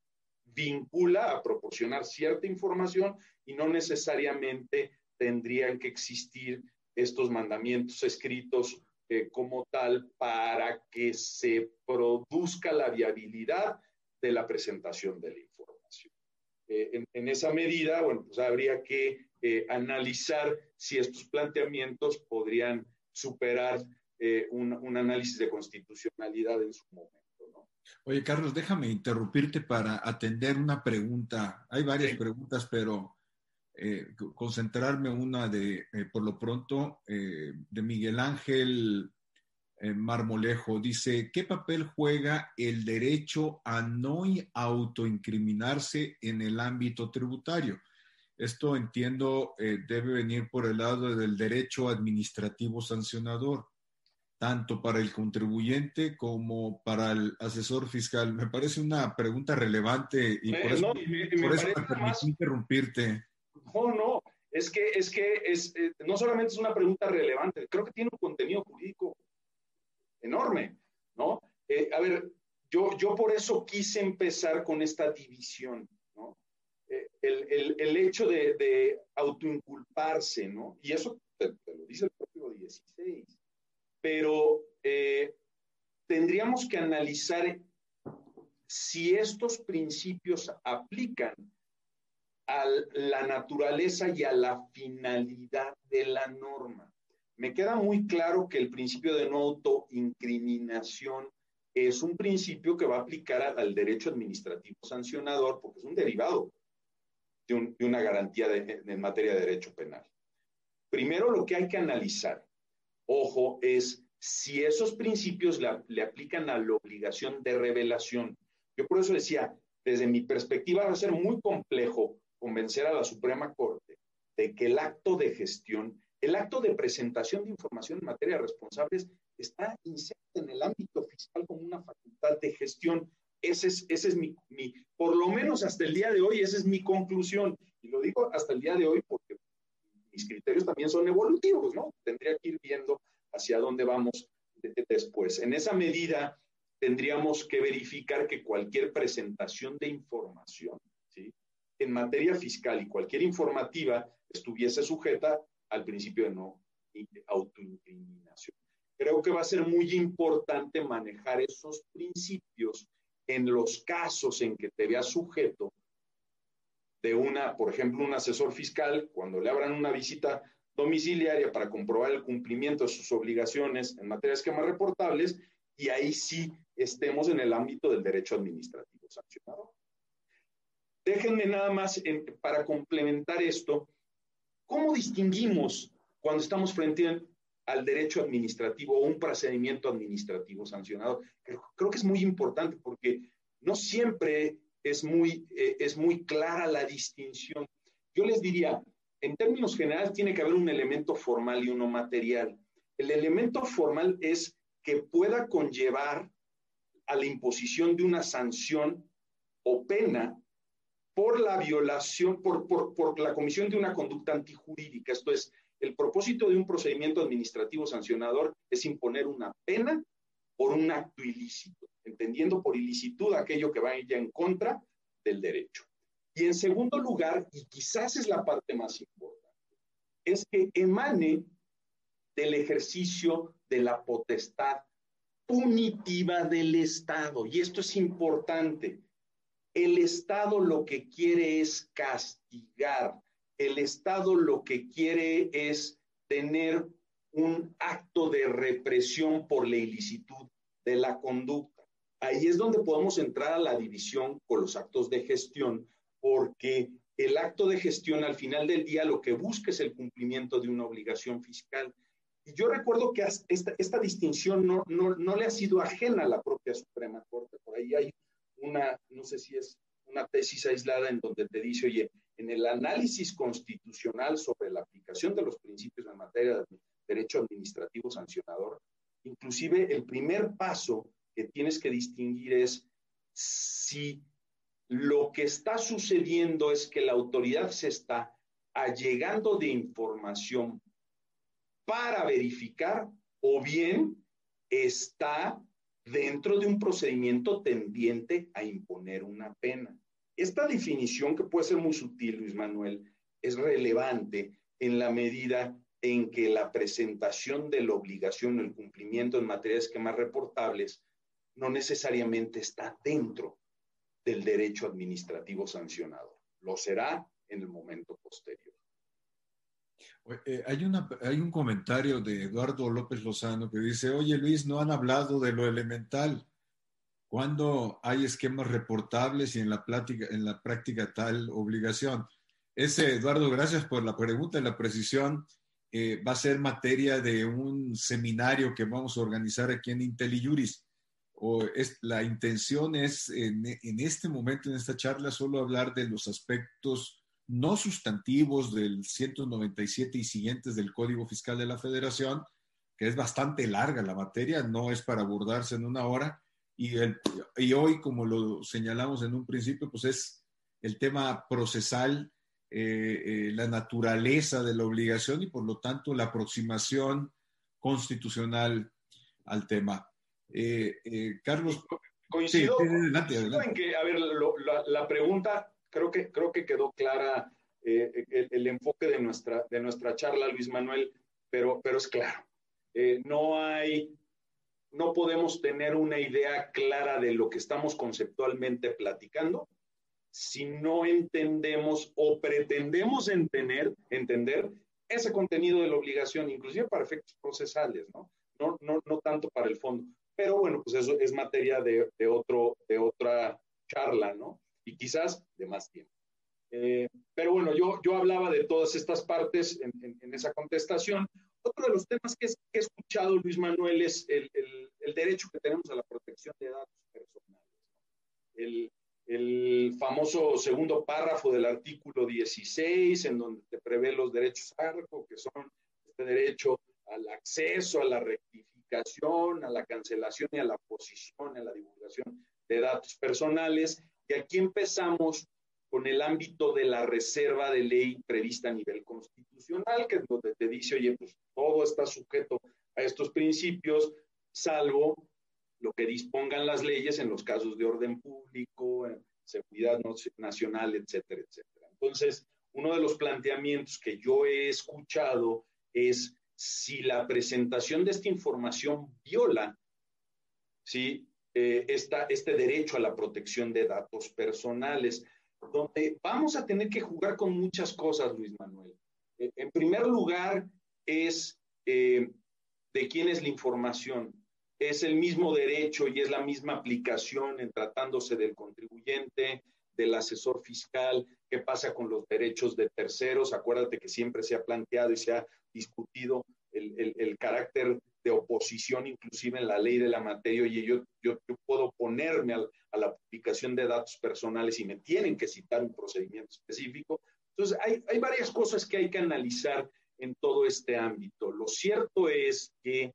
vincula a proporcionar cierta información y no necesariamente tendrían que existir estos mandamientos escritos eh, como tal para que se produzca la viabilidad de la presentación de la información. Eh, en, esa medida, bueno, pues habría que eh, analizar si estos planteamientos podrían superar un análisis de constitucionalidad en su momento. Oye, Carlos, déjame interrumpirte para atender una pregunta. Hay varias sí. preguntas, pero eh, concentrarme una de, eh, por lo pronto, eh, de Miguel Ángel Marmolejo. Dice, ¿qué papel juega el derecho a no autoincriminarse en el ámbito tributario? Esto entiendo debe venir por el lado del derecho administrativo sancionador. Tanto para el contribuyente como para el asesor fiscal? Me parece una pregunta relevante y por eso, me, permití interrumpirte. No, no, es que, es que es, eh, no solamente es una pregunta relevante, creo que tiene un contenido jurídico enorme, ¿no? Eh, a ver, yo, yo por eso quise empezar con esta división, ¿no? Eh, el, el, hecho de, de, autoinculparse, ¿no? Y eso te, lo dice el propio 16, pero tendríamos que analizar si estos principios aplican a la naturaleza y a la finalidad de la norma. Me queda muy claro que el principio de no autoincriminación es un principio que va a aplicar al derecho administrativo sancionador porque es un derivado de, una garantía en materia de derecho penal. Primero lo que hay que analizar, ojo, es si esos principios le aplican a la obligación de revelación. Yo por eso decía, desde mi perspectiva va a ser muy complejo convencer a la Suprema Corte de que el acto de gestión, el acto de presentación de información en materia de responsables está inserto en el ámbito fiscal como una facultad de gestión. Ese es, ese es mi, mi, por lo menos hasta el día de hoy, esa es mi conclusión. Y lo digo hasta el día de hoy porque mis criterios también son evolutivos, ¿no? Tendría que ir viendo hacia dónde vamos después. En esa medida, tendríamos que verificar que cualquier presentación de información en materia fiscal y cualquier informativa estuviese sujeta al principio de no autoincriminación. Creo que va a ser muy importante manejar esos principios en los casos en que te veas sujeto de una, por ejemplo, un asesor fiscal, cuando le abran una visita domiciliaria para comprobar el cumplimiento de sus obligaciones en materia de esquemas reportables, y ahí sí estemos en el ámbito del derecho administrativo sancionado. Déjenme nada más para complementar esto, ¿cómo distinguimos cuando estamos frente al derecho administrativo o un procedimiento administrativo sancionado? Creo, que es muy importante porque no siempre es muy, eh, es muy clara la distinción. Yo les diría, en términos generales tiene que haber un elemento formal y uno material. El elemento formal es que pueda conllevar a la imposición de una sanción o pena por la violación, por, por, la comisión de una conducta antijurídica. Esto es, el propósito de un procedimiento administrativo sancionador es imponer una pena por un acto ilícito, entendiendo por ilicitud aquello que vaya en contra del derecho. Y en segundo lugar, y quizás es la parte más importante, es que emane del ejercicio de la potestad punitiva del Estado. Y esto es importante el Estado lo que quiere es castigar. El Estado lo que quiere es tener un acto de represión por la ilicitud de la conducta. Ahí es donde podemos entrar a la división con los actos de gestión, porque el acto de gestión al final del día lo que busca es el cumplimiento de una obligación fiscal. Y yo recuerdo que esta, distinción no, no, no, le ha sido ajena a la propia Suprema Corte. Por ahí hay una, no sé si es una tesis aislada en donde te dice, oye, en el análisis constitucional sobre la aplicación de los principios en materia de derecho administrativo sancionador, inclusive el primer paso que tienes que distinguir es si lo que está sucediendo es que la autoridad se está allegando de información para verificar o bien está dentro de un procedimiento tendiente a imponer una pena. Esta definición, que puede ser muy sutil, Luis Manuel, es relevante en la medida en que la presentación de la obligación o el cumplimiento en materia de esquemas reportables no necesariamente está dentro del derecho administrativo sancionado. Lo será en el momento posterior. Eh, hay, un comentario de Eduardo López Lozano que dice, oye Luis, no han hablado de lo elemental. ¿Cuándo hay esquemas reportables y en la, plática, en la práctica tal obligación? Ese, Eduardo, gracias por la pregunta y la precisión. Eh, va a ser materia de un seminario que vamos a organizar aquí en IntelliJuris. La intención es en, este momento, en esta charla, solo hablar de los aspectos no sustantivos del 197 y siguientes del Código Fiscal de la Federación, que es bastante larga la materia, no es para abordarse en una hora. Y hoy, como lo señalamos en un principio, pues es el tema procesal, eh, eh, la naturaleza de la obligación y por lo tanto la aproximación constitucional al tema. Eh, Carlos. Coincido, en que, a ver, la, pregunta creo que, creo que quedó clara el, el, enfoque de nuestra, de nuestra charla, Luis Manuel, pero, pero es claro. no hay no podemos tener una idea clara de lo que estamos conceptualmente platicando si no entendemos o pretendemos entender, entender ese contenido de la obligación, inclusive para efectos procesales, ¿no? No, no, no tanto para el fondo. Pero bueno, pues eso es materia de, de otro, de otra charla, ¿no? Y quizás de más tiempo. Eh, pero bueno, yo, yo hablaba de todas estas partes en, en, esa contestación. Otro de los temas que, he escuchado, Luis Manuel, es el, el, el, derecho que tenemos a la protección de datos personales. El, el famoso segundo párrafo del artículo 16, en donde te prevé los derechos ARCO, que son este derecho al acceso, a la rectificación, a la cancelación y a la posición, a la divulgación de datos personales. Y aquí empezamos con el ámbito de la reserva de ley prevista a nivel constitucional, que es donde te dice, oye, pues todo está sujeto a estos principios, salvo lo que dispongan las leyes en los casos de orden público, seguridad nacional, etcétera, etcétera. Entonces, uno de los planteamientos que yo he escuchado es si la presentación de esta información viola ¿sí? Eh, este derecho a la protección de datos personales, donde vamos a tener que jugar con muchas cosas, Luis Manuel. Eh, en primer lugar, es eh, de quién es la información es el mismo derecho y es la misma aplicación en tratándose del contribuyente, del asesor fiscal, qué pasa con los derechos de terceros. Acuérdate que siempre se ha planteado y se ha discutido el, carácter de oposición, inclusive en la ley de la materia. Y yo, yo, puedo ponerme a la publicación de datos personales y me tienen que citar un procedimiento específico. Entonces, hay, hay varias cosas que hay que analizar en todo este ámbito. Lo cierto es que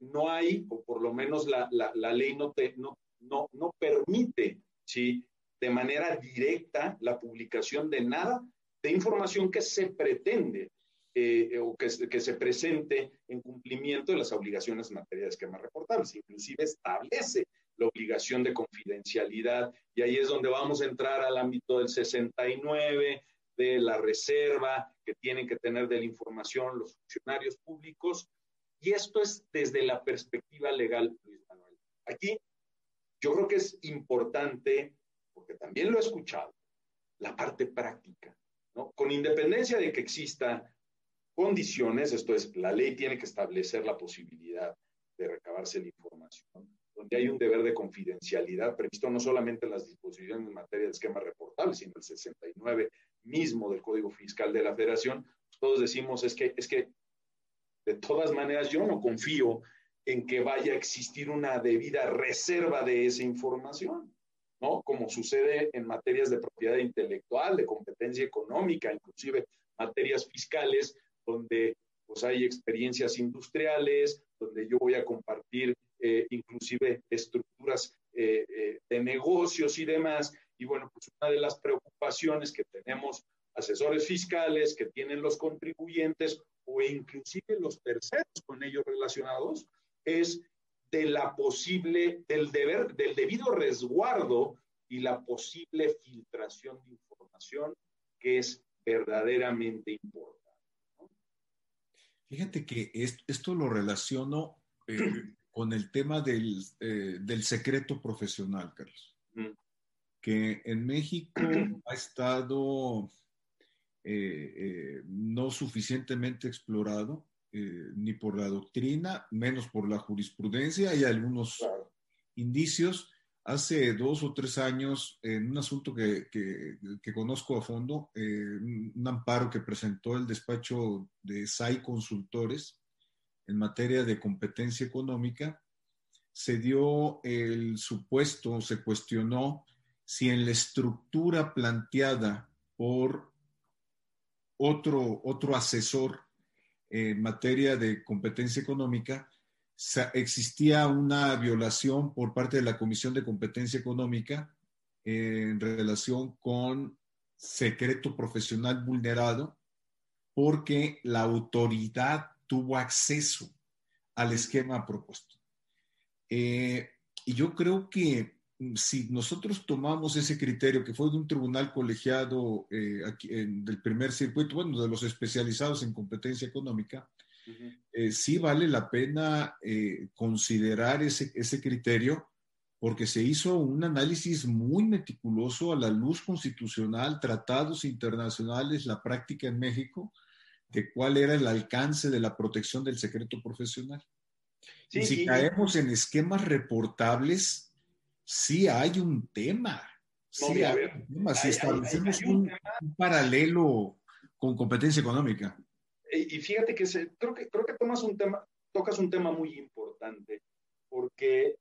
no hay, o por lo menos la, la, ley no, te, no, no, no permite, ¿sí? De manera directa la publicación de nada de información que se pretende eh, o que, se presente en cumplimiento de las obligaciones en materia de esquemas reportables. Inclusive establece la obligación de confidencialidad y ahí es donde vamos a entrar al ámbito del 69, de la reserva que tienen que tener de la información los funcionarios públicos y esto es desde la perspectiva legal, Luis Manuel. Aquí yo creo que es importante, porque también lo he escuchado, la parte práctica, ¿no? Con independencia de que exista condiciones, esto es, la ley tiene que establecer la posibilidad de recabarse la información, donde hay un deber de confidencialidad previsto no solamente en las disposiciones en materia de esquema reportable, sino el 69 mismo del Código Fiscal de la Federación, todos decimos es que, es que de todas maneras, yo no confío en que vaya a existir una debida reserva de esa información, ¿no? Como sucede en materias de propiedad intelectual, de competencia económica, inclusive materias fiscales, donde pues hay experiencias industriales, donde yo voy a compartir eh, inclusive estructuras eh, eh, de negocios y demás. Y bueno, pues una de las preocupaciones que tenemos asesores fiscales, que tienen los contribuyentes o inclusive los terceros con ellos relacionados, es de la posible, del deber, del debido resguardo y la posible filtración de información que es verdaderamente importante. Fíjate que esto lo relaciono eh, [clears throat] con el tema del, eh, del secreto profesional, Carlos. Mm. Que en México [clears throat] ha estado eh, eh, no suficientemente explorado, eh, ni por la doctrina, menos por la jurisprudencia. Hay algunos indicios. Hace dos o tres años, en un asunto que, que, conozco a fondo, un amparo que presentó el despacho de SAI Consultores en materia de competencia económica, se dio el supuesto, se cuestionó si en la estructura planteada por otro, otro asesor en materia de competencia económica, existía una violación por parte de la Comisión de Competencia Económica en relación con secreto profesional vulnerado porque la autoridad tuvo acceso al esquema propuesto. Eh, y yo creo que si nosotros tomamos ese criterio que fue de un tribunal colegiado eh, del primer circuito, bueno, de los especializados en competencia económica, eh, sí vale la pena considerar ese, ese criterio porque se hizo un análisis muy meticuloso a la luz constitucional, tratados internacionales, la práctica en México, de cuál era el alcance de la protección del secreto profesional. y si caemos en esquemas reportables, sí hay un tema. Sí hay un tema. Si establecemos un, paralelo con competencia económica. Y fíjate que creo que creo que tomas un tema, tocas un tema muy importante, porque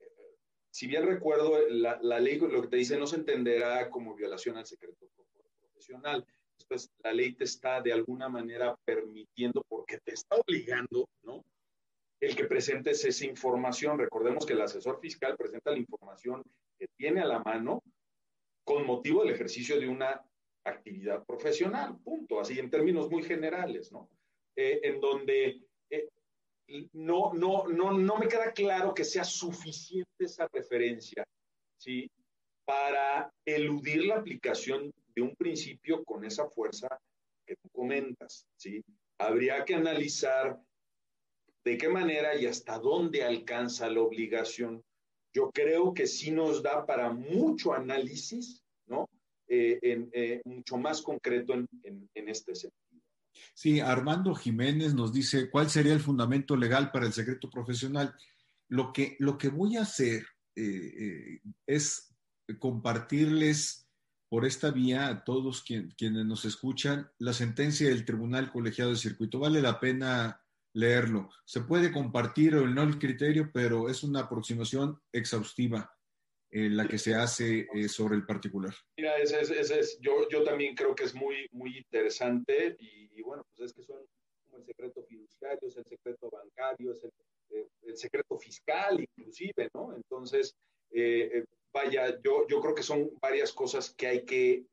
si bien recuerdo, la, la, ley lo que te dice no se entenderá como violación al secreto profesional. Entonces, la ley te está de alguna manera permitiendo, porque te está obligando, ¿no? El que presentes esa información. Recordemos que el asesor fiscal presenta la información que tiene a la mano con motivo del ejercicio de una actividad profesional, punto, así en términos muy generales, ¿no? Eh, en donde eh, no, no, no, no me queda claro que sea suficiente esa referencia, ¿sí? Para eludir la aplicación de un principio con esa fuerza que tú comentas, ¿sí? Habría que analizar de qué manera y hasta dónde alcanza la obligación. Yo creo que sí nos da para mucho análisis, ¿no? Eh, en, eh, mucho más concreto en, este sentido. Sí, Armando Jiménez nos dice, ¿cuál sería el fundamento legal para el secreto profesional? Lo que, lo que voy a hacer eh, es compartirles por esta vía a todos quienes nos escuchan la sentencia del Tribunal Colegiado de Circuito. Vale la pena leerlo. Se puede compartir o no el criterio, pero es una aproximación exhaustiva en la que se hace eh, sobre el particular. Mira, ese es, yo, yo también creo que es muy, muy interesante y, bueno, pues es que son como el secreto fiduciario, es el secreto bancario, es el, eh, el secreto fiscal inclusive, ¿no? Entonces, eh, vaya, yo, yo creo que son varias cosas que hay que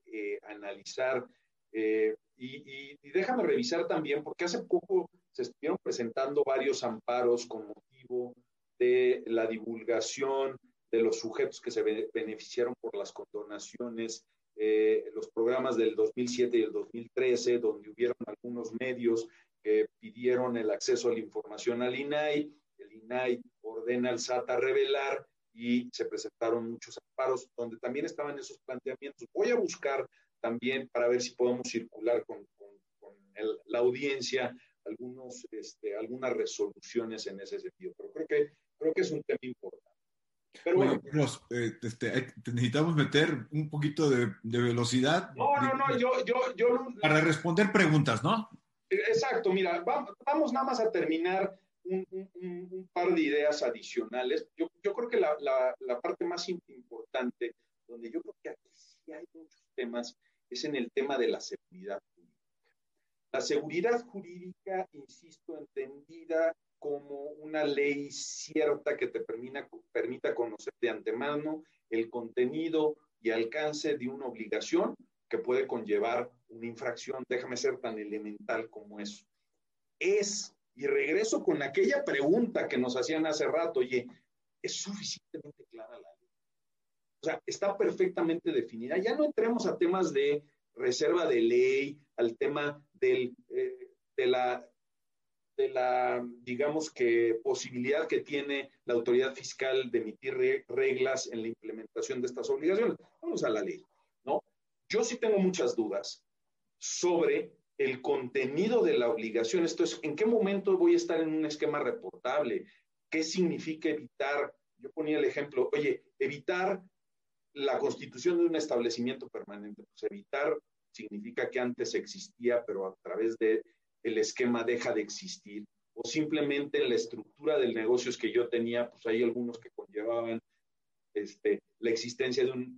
analizar y, y, y déjame revisar también, porque hace poco se estuvieron presentando varios amparos con motivo de la divulgación de los sujetos que se beneficiaron por las condonaciones, eh, los programas del 2007 y el 2013, donde hubieron algunos medios que pidieron el acceso a la información al INAI, el INAI ordena al SAT a revelar y se presentaron muchos amparos donde también estaban esos planteamientos. Voy a buscar también para ver si podemos circular con, la audiencia algunos, este, algunas resoluciones en ese sentido, pero creo que, creo que es un tema importante. Bueno, eh, este, necesitamos meter un poquito de, velocidad. No, no, no, yo, yo, yo... Para responder preguntas, ¿no? Exacto, mira, vamos, nada más a terminar un, par de ideas adicionales. Yo, yo creo que la, la, la, parte más importante, donde yo creo que aquí sí hay muchos temas, es en el tema de la seguridad. La seguridad jurídica, insisto, entendida como una ley cierta que te permita, permita conocer de antemano el contenido y alcance de una obligación que puede conllevar una infracción. Déjame ser tan elemental como eso. Es, y regreso con aquella pregunta que nos hacían hace rato, oye, ¿es suficientemente clara la ley? O sea, está perfectamente definida. Ya no entremos a temas de reserva de ley, al tema del, eh, de la de la, digamos que, posibilidad que tiene la autoridad fiscal de emitir reglas en la implementación de estas obligaciones. Vamos a la ley, ¿no? Yo sí tengo muchas dudas sobre el contenido de la obligación. Esto es, ¿en qué momento voy a estar en un esquema reportable? ¿Qué significa evitar? Yo ponía el ejemplo, oye, evitar la constitución de un establecimiento permanente. Pues evitar significa que antes existía, pero a través de el esquema deja de existir o simplemente la estructura del negocio que yo tenía, pues hay algunos que conllevaban este, la existencia de un,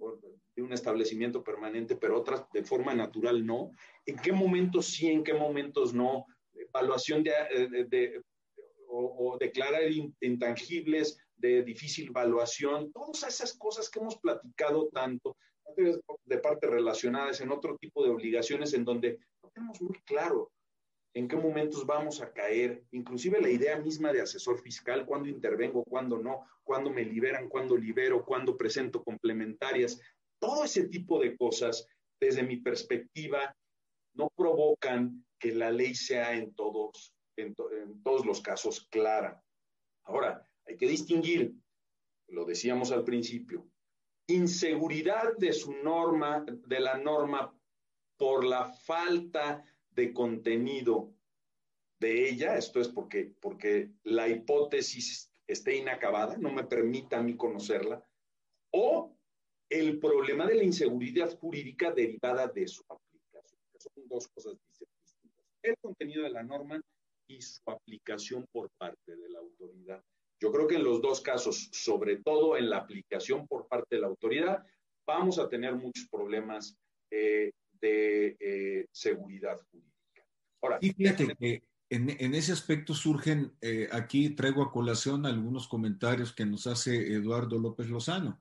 de un establecimiento permanente, pero otras de forma natural no. ¿En qué momentos sí, en qué momentos no? evaluación de, o, declarar intangibles de difícil evaluación, todas esas cosas que hemos platicado tanto, de parte relacionadas en otro tipo de obligaciones en donde no tenemos muy claro en qué momentos vamos a caer, inclusive la idea misma de asesor fiscal, cuándo intervengo, cuándo no, cuándo me liberan, cuándo libero, cuándo presento complementarias, todo ese tipo de cosas, desde mi perspectiva, no provocan que la ley sea en todos, en, todos los casos clara. Ahora, hay que distinguir, lo decíamos al principio, inseguridad de su norma, de la norma por la falta de contenido de ella, esto es porque, porque la hipótesis esté inacabada, no me permita a mí conocerla, o el problema de la inseguridad jurídica derivada de su aplicación. Son dos cosas distintas. El contenido de la norma y su aplicación por parte de la autoridad. Yo creo que en los dos casos, sobre todo en la aplicación por parte de la autoridad, vamos a tener muchos problemas eh, de eh, seguridad jurídica. Ahora, y fíjate que en, ese aspecto surgen, eh, aquí traigo a colación algunos comentarios que nos hace Eduardo López Lozano,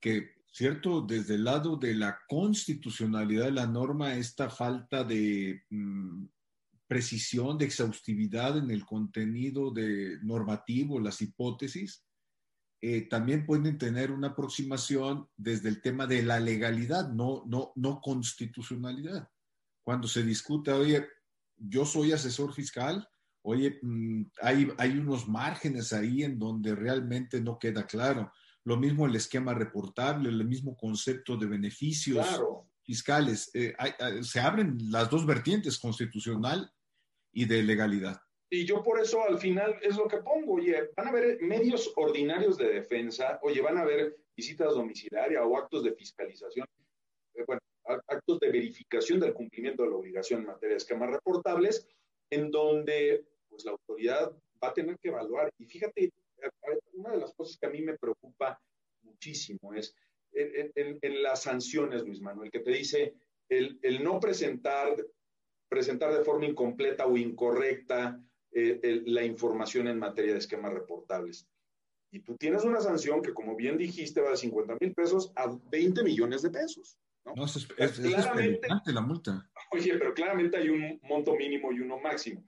que, cierto, desde el lado de la constitucionalidad de la norma, esta falta de mm, precisión, de exhaustividad en el contenido de normativo, las hipótesis, eh, también pueden tener una aproximación desde el tema de la legalidad, no, no, no constitucionalidad. Cuando se discute, oye, yo soy asesor fiscal, oye, mm, hay, hay unos márgenes ahí en donde realmente no queda claro. Lo mismo el esquema reportable, el mismo concepto de beneficios fiscales. Eh, se abren las dos vertientes, constitucional y de legalidad. Y yo por eso al final es lo que pongo, oye, van a haber medios ordinarios de defensa, oye, van a haber visitas domiciliarias o actos de fiscalización, eh, bueno, actos de verificación del cumplimiento de la obligación en materia de esquemas reportables, en donde pues la autoridad va a tener que evaluar. Y fíjate, una de las cosas que a mí me preocupa muchísimo es en, las sanciones, Luis Manuel, que te dice el, el no presentar, presentar de forma incompleta o incorrecta eh, la información en materia de esquemas reportables. Y tú tienes una sanción que, como bien dijiste, va de 50 mil pesos a 20 millones de pesos. No, es, es, claramente, la multa. Oye, pero claramente hay un monto mínimo y uno máximo.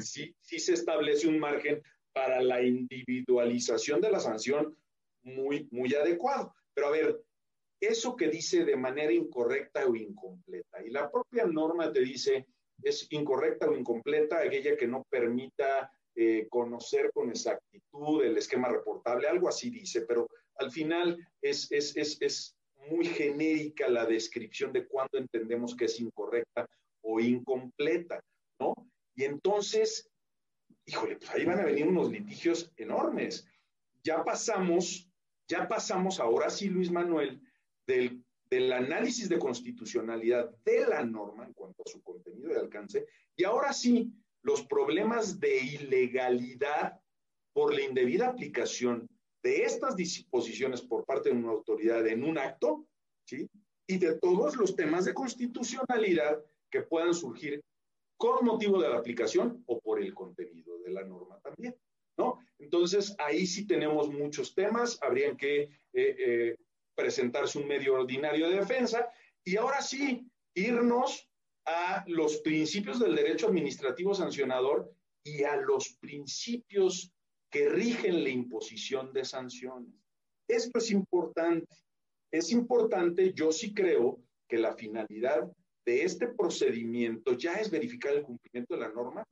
Sí. sí, se establece un margen para la individualización de la sanción muy, muy adecuado. Pero a ver, eso que dice de manera incorrecta o incompleta, y la propia norma te dice es incorrecta o incompleta, aquella que no permita eh, conocer con exactitud el esquema reportable, algo así dice, pero al final es, es, es, es muy genérica la descripción de cuándo entendemos que es incorrecta o incompleta, ¿no? Y entonces, híjole, pues ahí van a venir unos litigios enormes. Ya pasamos, ya pasamos ahora sí, Luis Manuel, del del análisis de constitucionalidad de la norma en cuanto a su contenido y alcance, y ahora sí, los problemas de ilegalidad por la indebida aplicación de estas disposiciones por parte de una autoridad en un acto, ¿sí? Y de todos los temas de constitucionalidad que puedan surgir con motivo de la aplicación o por el contenido de la norma también, ¿no? Entonces, ahí sí tenemos muchos temas, habrían que eh, eh, presentarse un medio ordinario de defensa y ahora sí irnos a los principios del derecho administrativo sancionador y a los principios que rigen la imposición de sanciones. Esto es importante. Es importante, yo sí creo que la finalidad de este procedimiento ya es verificar el cumplimiento de la norma,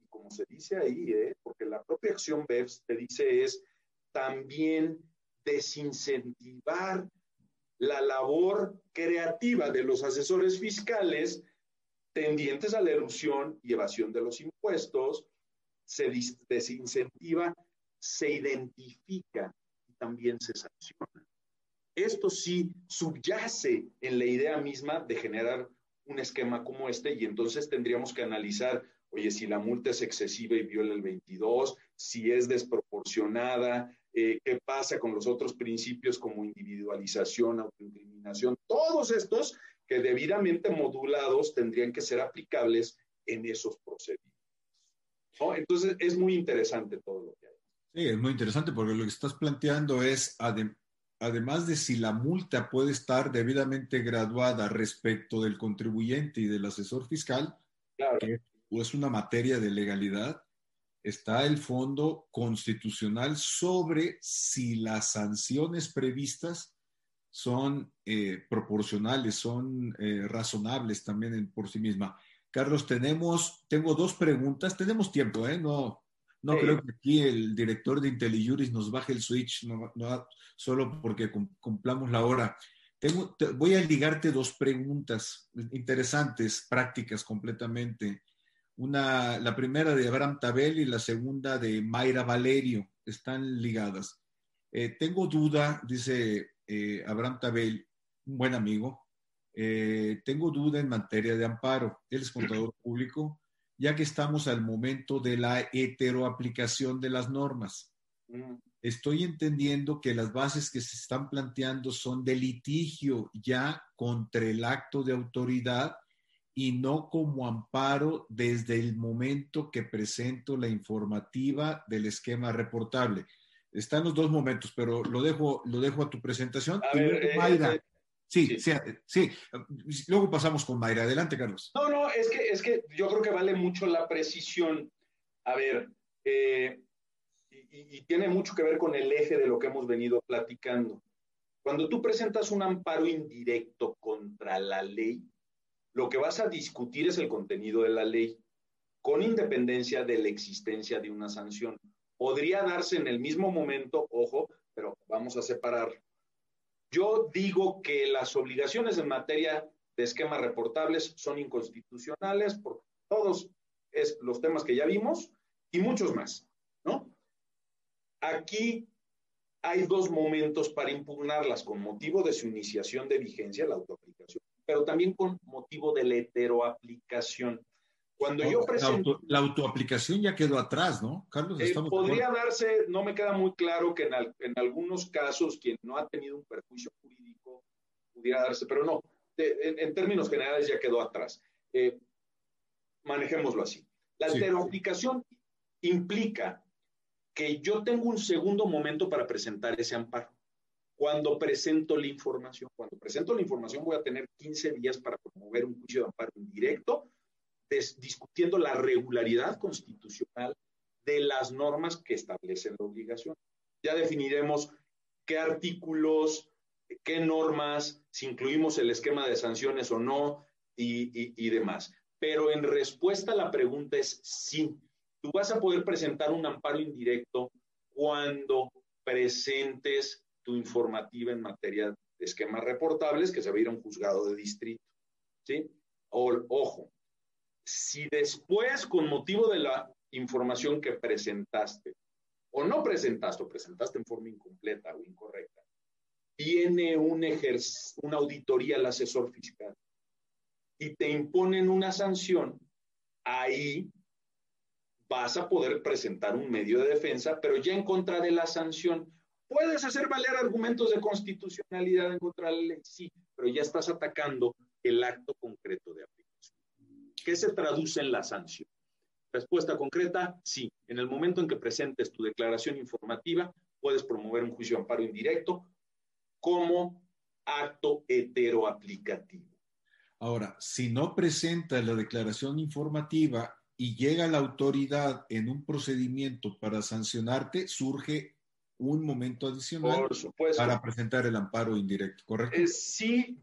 y como se dice ahí, ¿eh? porque la propia acción BEPS te dice es también desincentivar la labor creativa de los asesores fiscales tendientes a la erupción y evasión de los impuestos, se desincentiva, se identifica y también se sanciona. Esto sí subyace en la idea misma de generar un esquema como este y entonces tendríamos que analizar, oye, si la multa es excesiva y viola el 22, si es desproporcionada, eh, qué pasa con los otros principios como individualización, autoincriminación, todos estos que debidamente modulados tendrían que ser aplicables en esos procedimientos. Entonces es muy interesante todo lo que hay. Sí, es muy interesante porque lo que estás planteando es, además de si la multa puede estar debidamente graduada respecto del contribuyente y del asesor fiscal, que es una materia de legalidad, está el fondo constitucional sobre si las sanciones previstas son eh, proporcionales, son eh, razonables también por sí misma. Carlos, tenemos, tengo dos preguntas, tenemos tiempo, ¿eh? No, no creo que aquí el director de IntelliJuris nos baje el switch, no, solo porque cumplamos la hora. Tengo, voy a ligarte dos preguntas interesantes, prácticas completamente. Una, la primera de Abraham Tabel y la segunda de Mayra Valerio, están ligadas. Eh, tengo duda, dice eh, Abraham Tabel, un buen amigo, eh, tengo duda en materia de amparo. Él es contador [clears throat] público, ya que estamos al momento de la heteroaplicación de las normas. Mm. Estoy entendiendo que las bases que se están planteando son de litigio ya contra el acto de autoridad y no como amparo desde el momento que presento la informativa del esquema reportable. Están los dos momentos, pero lo dejo, lo dejo a tu presentación. Eh, Mayra. Eh, sí, sí, sí, Luego pasamos con Mayra. Adelante, Carlos. No, no, es que, es que yo creo que vale mucho la precisión. A ver, eh, y, y tiene mucho que ver con el eje de lo que hemos venido platicando. Cuando tú presentas un amparo indirecto contra la ley, lo que vas a discutir es el contenido de la ley, con independencia de la existencia de una sanción. Podría darse en el mismo momento, ojo, pero vamos a separar. Yo digo que las obligaciones en materia de esquemas reportables son inconstitucionales por todos es, los temas que ya vimos y muchos más, ¿no? Aquí hay dos momentos para impugnarlas con motivo de su iniciación de vigencia, la autoaplicación pero también con motivo de la heteroaplicación. Cuando yo presento... La, autoaplicación ya quedó atrás, ¿no, Carlos? Eh, podría darse, no me queda muy claro que en, algunos casos quien no ha tenido un perjuicio jurídico pudiera darse, pero no, en, términos generales ya quedó atrás. Eh, manejémoslo así. La heteroaplicación implica que yo tengo un segundo momento para presentar ese amparo cuando presento la información. Cuando presento la información voy a tener 15 días para promover un juicio de amparo indirecto, discutiendo la regularidad constitucional de las normas que establecen la obligación. Ya definiremos qué artículos, qué normas, si incluimos el esquema de sanciones o no y, y demás. Pero en respuesta a la pregunta es sí. Tú vas a poder presentar un amparo indirecto cuando presentes tu informativa en materia de esquemas reportables que se va a ir a un juzgado de distrito. ¿Sí? O, ojo, si después, con motivo de la información que presentaste, o no presentaste, o presentaste en forma incompleta o incorrecta, viene un una auditoría al asesor fiscal y te imponen una sanción, ahí vas a poder presentar un medio de defensa, pero ya en contra de la sanción, ¿Puedes hacer valer argumentos de constitucionalidad en contra de la ley? Sí, pero ya estás atacando el acto concreto de aplicación. ¿Qué se traduce en la sanción? Respuesta concreta, sí. En el momento en que presentes tu declaración informativa, puedes promover un juicio de amparo indirecto como acto heteroaplicativo. Ahora, si no presentas la declaración informativa y llega la autoridad en un procedimiento para sancionarte, surge un momento adicional para presentar el amparo indirecto, ¿correcto? Eh, sí,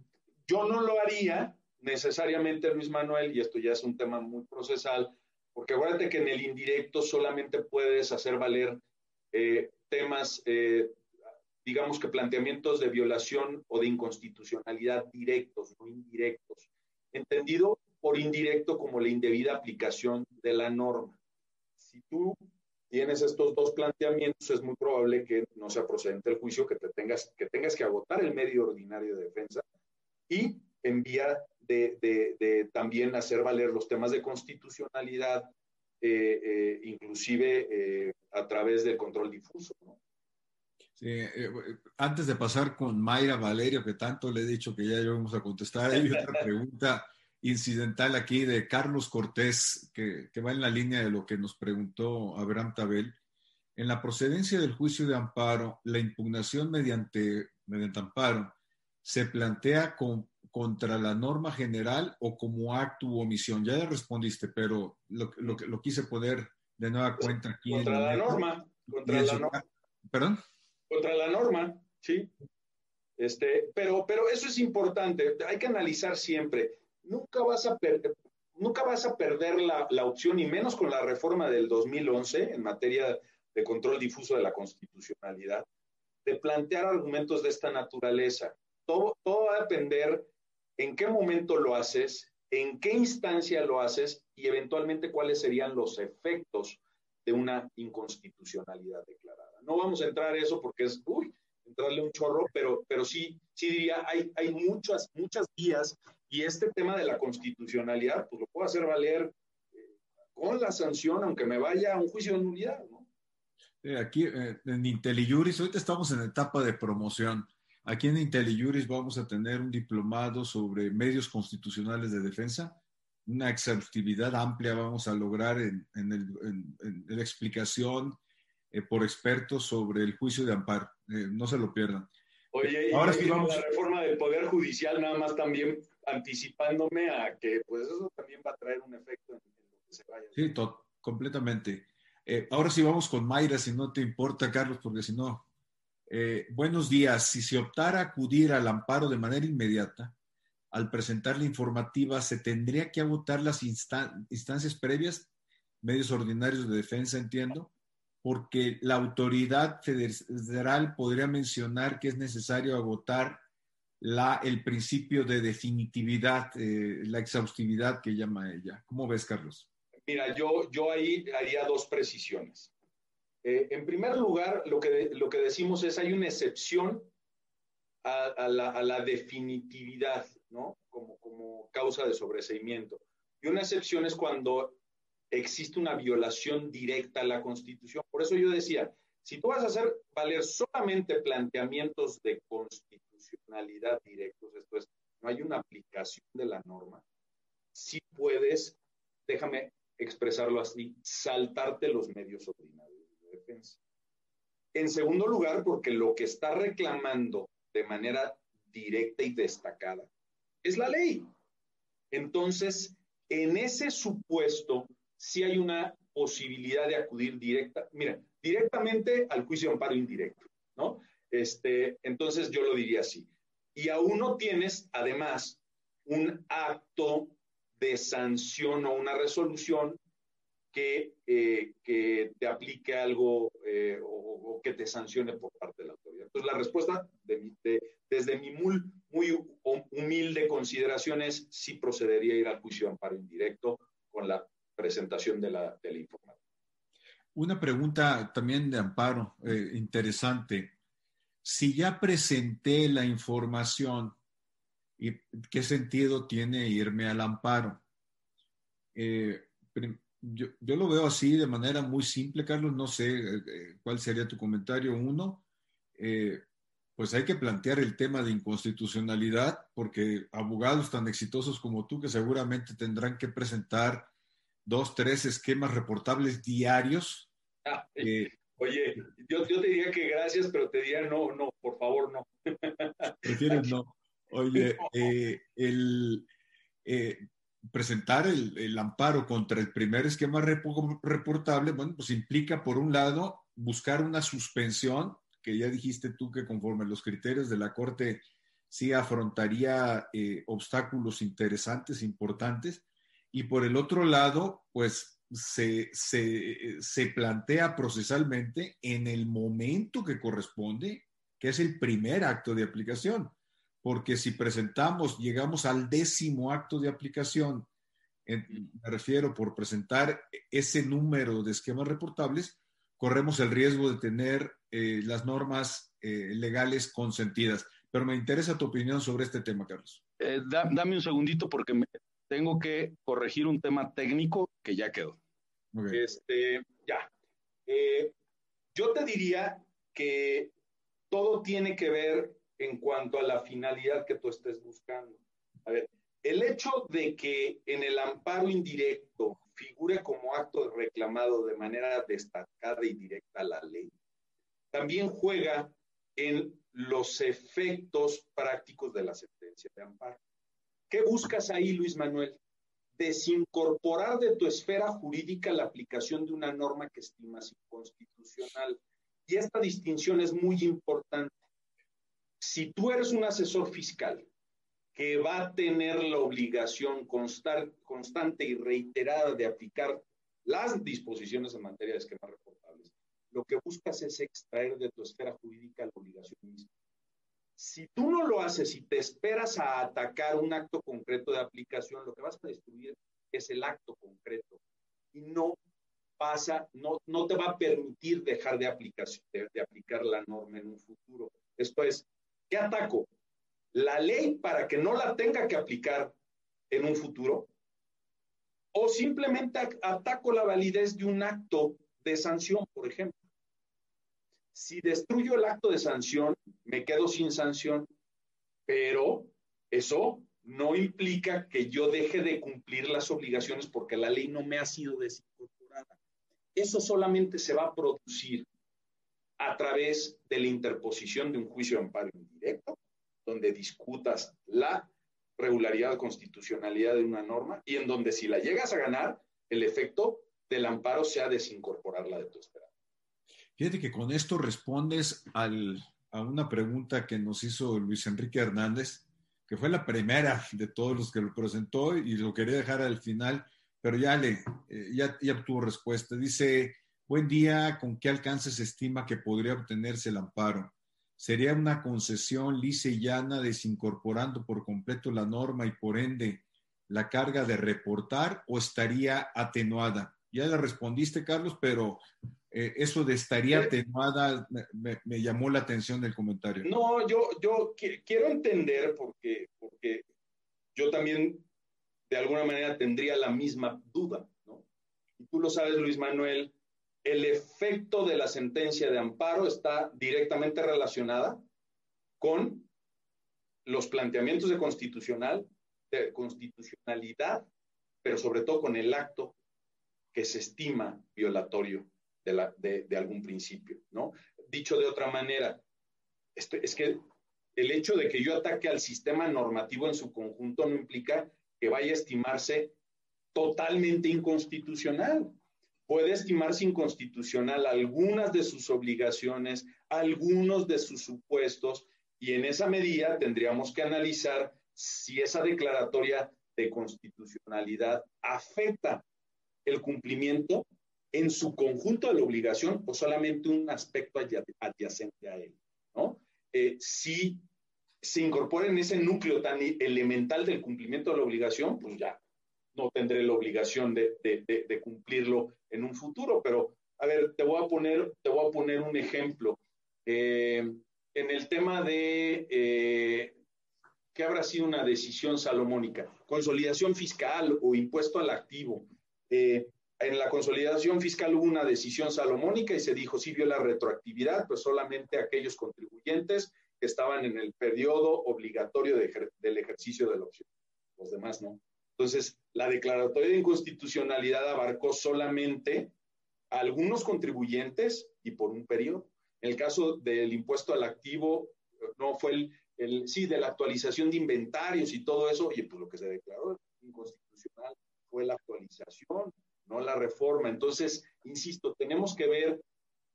yo no lo haría necesariamente, Luis Manuel, y esto ya es un tema muy procesal, porque acuérdate que en el indirecto solamente puedes hacer valer eh, temas, eh, digamos que planteamientos de violación o de inconstitucionalidad directos, no indirectos, entendido por indirecto como la indebida aplicación de la norma. Si tú tienes estos dos planteamientos, es muy probable que no sea procedente el juicio, que, te tengas, que tengas que agotar el medio ordinario de defensa y en vía de, también hacer valer los temas de constitucionalidad, eh, eh, inclusive eh, a través del control difuso. antes de pasar con Mayra Valerio, que tanto le he dicho que ya vamos a contestar, hay otra [laughs] pregunta incidental aquí de Carlos Cortés, que, va en la línea de lo que nos preguntó Abraham Tabel. En la procedencia del juicio de amparo, la impugnación mediante, mediante amparo se plantea con, contra la norma general o como acto u omisión. Ya le respondiste, pero lo, lo, lo quise poner de nueva cuenta aquí. Contra la norma. Contra la norma. ¿Perdón? Contra la norma, sí. Este, pero, pero eso es importante. Hay que analizar siempre nunca vas a, perder nunca vas a perder la, la, opción, y menos con la reforma del 2011 en materia de control difuso de la constitucionalidad, de plantear argumentos de esta naturaleza. Todo, todo va a depender en qué momento lo haces, en qué instancia lo haces y eventualmente cuáles serían los efectos de una inconstitucionalidad declarada. No vamos a entrar a eso porque es, uy, entrarle un chorro, pero, pero sí, sí diría, hay, hay muchas, muchas vías y este tema de la constitucionalidad, pues lo puedo hacer valer eh, con la sanción, aunque me vaya a un juicio de nulidad, ¿no? aquí eh, en IntelliJuris, ahorita estamos en etapa de promoción. Aquí en IntelliJuris vamos a tener un diplomado sobre medios constitucionales de defensa, una exhaustividad amplia vamos a lograr en, la explicación eh, por expertos sobre el juicio de amparo. no se lo pierdan. Oye, ahora sí vamos. La reforma del Poder Judicial, nada más también anticipándome a que pues eso también va a traer un efecto en, lo que se vaya. Sí, completamente. Eh, ahora sí vamos con Mayra, si no te importa, Carlos, porque si no. Eh, buenos días. Si se optara a acudir al amparo de manera inmediata, al presentar la informativa, ¿se tendría que agotar las instancias previas, medios ordinarios de defensa, entiendo? Porque la autoridad federal podría mencionar que es necesario agotar la, el principio de definitividad, eh, la exhaustividad que llama ella. ¿Cómo ves, Carlos? Mira, yo, yo ahí haría dos precisiones. Eh, en primer lugar, lo que, lo que decimos es hay una excepción a, la, a la, definitividad, ¿no? Como, como causa de sobreseimiento. Y una excepción es cuando existe una violación directa a la Constitución. Por eso yo decía, si tú vas a hacer valer solamente planteamientos de Constitución, directos, esto es, no hay una aplicación de la norma, si puedes, déjame expresarlo así, saltarte los medios ordinarios de defensa. En segundo lugar, porque lo que está reclamando de manera directa y destacada es la ley. Entonces, en ese supuesto, si hay una posibilidad de acudir directa, mira, directamente al juicio de amparo indirecto, ¿no? Este, entonces yo lo diría así y aún no tienes, además, un acto de sanción o una resolución que, eh, que te aplique algo eh, o, que te sancione por parte de la autoridad. Entonces, la respuesta desde mi muy, humilde consideración es sí procedería a ir al juicio de amparo indirecto con la presentación de la, de la información. Una pregunta también de amparo eh, interesante si ya presenté la información, ¿qué sentido tiene irme al amparo? Eh, yo, lo veo así de manera muy simple, Carlos, no sé eh, eh, cuál sería tu comentario. Uno, pues hay que plantear el tema de inconstitucionalidad porque abogados tan exitosos como tú que seguramente tendrán que presentar dos, tres esquemas reportables diarios. Ah, Oye, yo, te diría que gracias, pero te diría no, no, por favor, no. [laughs] Prefieres no. Oye, eh, el eh, presentar el, amparo contra el primer esquema reportable, bueno, pues implica, por un lado, buscar una suspensión, que ya dijiste tú que conforme los criterios de la Corte sí afrontaría eh, obstáculos interesantes, importantes, y por el otro lado, pues se, se, plantea procesalmente en el momento que corresponde, que es el primer acto de aplicación. Porque si presentamos, llegamos al décimo acto de aplicación, me refiero por presentar ese número de esquemas reportables, corremos el riesgo de tener eh, las normas eh, legales consentidas. Pero me interesa tu opinión sobre este tema, Carlos. Eh, dame un segundito porque me, tengo que corregir un tema técnico que ya quedó. Este, ya. Eh, yo te diría que todo tiene que ver en cuanto a la finalidad que tú estés buscando. A ver, El hecho de que en el amparo indirecto figure como acto reclamado de manera destacada y directa la ley, también juega en los efectos prácticos de la sentencia de amparo. ¿Qué buscas ahí, Luis Manuel? Desincorporar de tu esfera jurídica la aplicación de una norma que estimas inconstitucional. Y esta distinción es muy importante. Si tú eres un asesor fiscal que va a tener la obligación constante y reiterada de aplicar las disposiciones en materia de esquemas reportables, lo que buscas es extraer de tu esfera jurídica la obligación misma. Si tú no lo haces y te esperas a atacar un acto concreto de aplicación, lo que vas a destruir es el acto concreto y no pasa, no, no te va a permitir dejar de, aplicación, de aplicar la norma en un futuro. Esto es, ¿qué ataco? la ley para que no la tenga que aplicar en un futuro, o simplemente ataco la validez de un acto de sanción, por ejemplo. Si destruyo el acto de sanción, me quedo sin sanción, pero eso no implica que yo deje de cumplir las obligaciones porque la ley no me ha sido desincorporada. Eso solamente se va a producir a través de la interposición de un juicio de amparo indirecto donde discutas la regularidad o constitucionalidad de una norma y en donde si la llegas a ganar, el efecto del amparo sea desincorporarla de tu esperanza. Fíjate que con esto respondes a una pregunta que nos hizo Luis Enrique Hernández, que fue la primera de todos los que lo presentó y lo quería dejar al final, pero ya le eh, ya, ya obtuvo respuesta. Dice, buen día, ¿con qué alcance se estima que podría obtenerse el amparo? sería una concesión lisa y llana desincorporando por completo la norma y por ende la carga de reportar o estaría atenuada? Ya le respondiste, Carlos, pero eh, eso de estaría atenuada me, llamó la atención del comentario. No, yo, yo quiero entender porque, porque yo también de alguna manera tendría la misma duda, ¿no? Y tú lo sabes, Luis Manuel, el efecto de la sentencia de amparo está directamente relacionada con los planteamientos de constitucional, de constitucionalidad, pero sobre todo con el acto que se estima violatorio de, algún principio, ¿no? Dicho de otra manera, este, es que el hecho de que yo ataque al sistema normativo en su conjunto no implica que vaya a estimarse totalmente inconstitucional puede estimarse inconstitucional algunas de sus obligaciones, algunos de sus supuestos, y en esa medida tendríamos que analizar si esa declaratoria de constitucionalidad afecta el cumplimiento en su conjunto de la obligación o solamente un aspecto adyacente a él, ¿no? Eh, si se incorpora en ese núcleo tan elemental del cumplimiento de la obligación, pues ya no tendré la obligación de, cumplirlo en un futuro. Pero, a ver, te voy a poner, te voy a poner un ejemplo. Eh, en el tema de eh, qué habrá sido una decisión salomónica, consolidación fiscal o impuesto al activo. Eh, en la consolidación fiscal hubo una decisión salomónica y se dijo, sí vio la retroactividad, pues solamente aquellos contribuyentes que estaban en el periodo obligatorio del ejercicio de la opción. Los demás no. Entonces, la declaratoria de inconstitucionalidad abarcó solamente a algunos contribuyentes y por un periodo. En el caso del impuesto al activo, no fue el, sí, de la actualización de inventarios y todo eso, y pues lo que se declaró inconstitucional fue la actualización, no la reforma. Entonces, insisto, tenemos que ver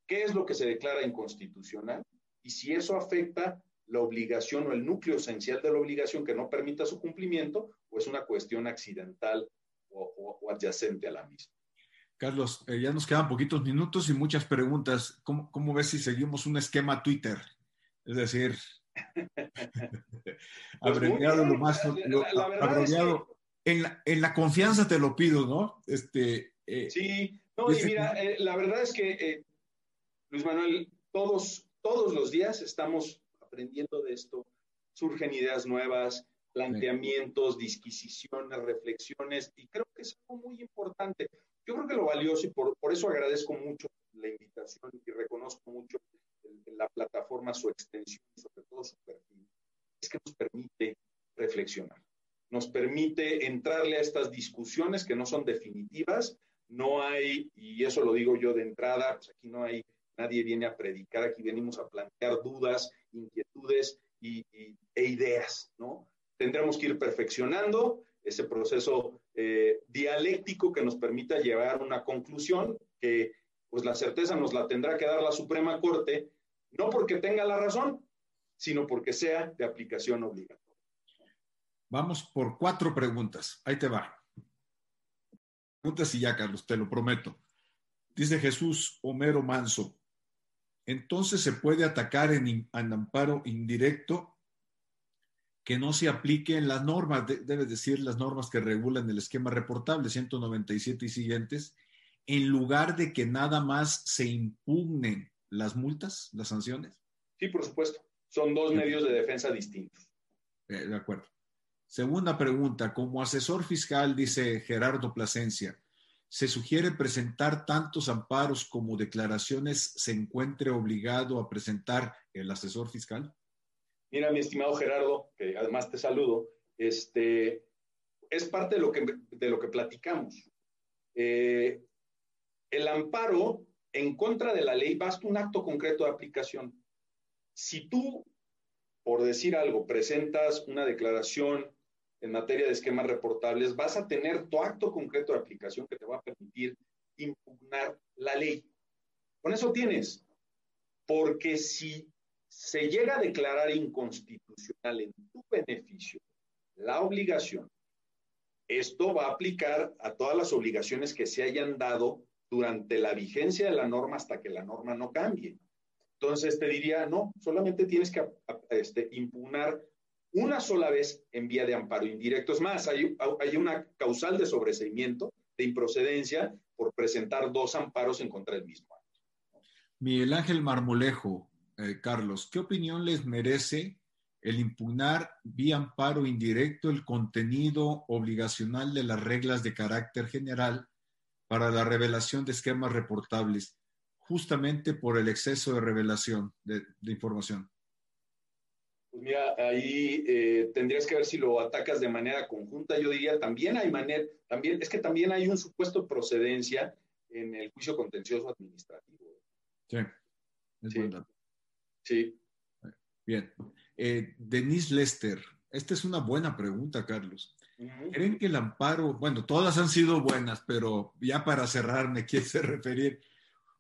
qué es lo que se declara inconstitucional y si eso afecta la obligación o el núcleo esencial de la obligación que no permita su cumplimiento o es una cuestión accidental o, adyacente a la misma. Carlos, eh, ya nos quedan poquitos minutos y muchas preguntas. ¿Cómo, ¿Cómo, ves si seguimos un esquema Twitter? Es decir, pues [laughs] [laughs] abreviado lo más... abreviado, en, la, en, la, confianza te lo pido, ¿no? Este, eh, sí, no, y mira, eh, la verdad es que, Luis Manuel, todos, todos los días estamos aprendiendo de esto, surgen ideas nuevas, planteamientos, disquisiciones, reflexiones, y creo que es algo muy importante. Yo creo que lo valioso, y por, por eso agradezco mucho la invitación y reconozco mucho la plataforma su extensión y sobre todo su perfil, es que nos permite reflexionar, nos permite entrarle a estas discusiones que no son definitivas. No hay, y eso lo digo yo de entrada, pues aquí no hay, nadie viene a predicar, aquí venimos a plantear dudas, inquietudes y, e ideas, ¿no? Tendremos que ir perfeccionando ese proceso eh, dialéctico que nos permita llevar a una conclusión que pues la certeza nos la tendrá que dar la Suprema Corte, no porque tenga la razón, sino porque sea de aplicación obligatoria. Vamos por cuatro preguntas. Ahí te va. Preguntas y ya, Carlos, te lo prometo. Dice Jesús Homero Manso. Entonces se puede atacar en, amparo indirecto que no se apliquen las normas, debe decir las normas que regulan el esquema reportable 197 y siguientes, en lugar de que nada más se impugnen las multas, las sanciones. Sí, por supuesto. Son dos medios de defensa distintos. Eh, de acuerdo. Segunda pregunta, como asesor fiscal, dice Gerardo Plasencia, ¿se sugiere presentar tantos amparos como declaraciones se encuentre obligado a presentar el asesor fiscal? Mira, mi estimado Gerardo, que además te saludo, este, es parte de lo que, de lo que platicamos. Eh, el amparo en contra de la ley basta un acto concreto de aplicación. Si tú, por decir algo, presentas una declaración en materia de esquemas reportables, vas a tener tu acto concreto de aplicación que te va a permitir impugnar la ley. Con eso tienes, porque si se llega a declarar inconstitucional en tu beneficio la obligación, esto va a aplicar a todas las obligaciones que se hayan dado durante la vigencia de la norma hasta que la norma no cambie. Entonces te diría, no, solamente tienes que este, impugnar una sola vez en vía de amparo indirecto. Es más, hay, una causal de sobreseimiento, de improcedencia, por presentar dos amparos en contra del mismo. Miguel Ángel Marmolejo, eh, Carlos, ¿qué opinión les merece el impugnar vía amparo indirecto el contenido obligacional de las reglas de carácter general para la revelación de esquemas reportables, justamente por el exceso de revelación de información? Pues mira, ahí eh, tendrías que ver si lo atacas de manera conjunta. Yo diría, también hay manera, también, es que también hay un supuesto de procedencia en el juicio contencioso administrativo. Sí, es sí. sí. Bien. Eh, Denise Lester, esta es una buena pregunta, Carlos. ¿Creen que el amparo, bueno, todas han sido buenas, pero ya para cerrar me [laughs] quieres referir,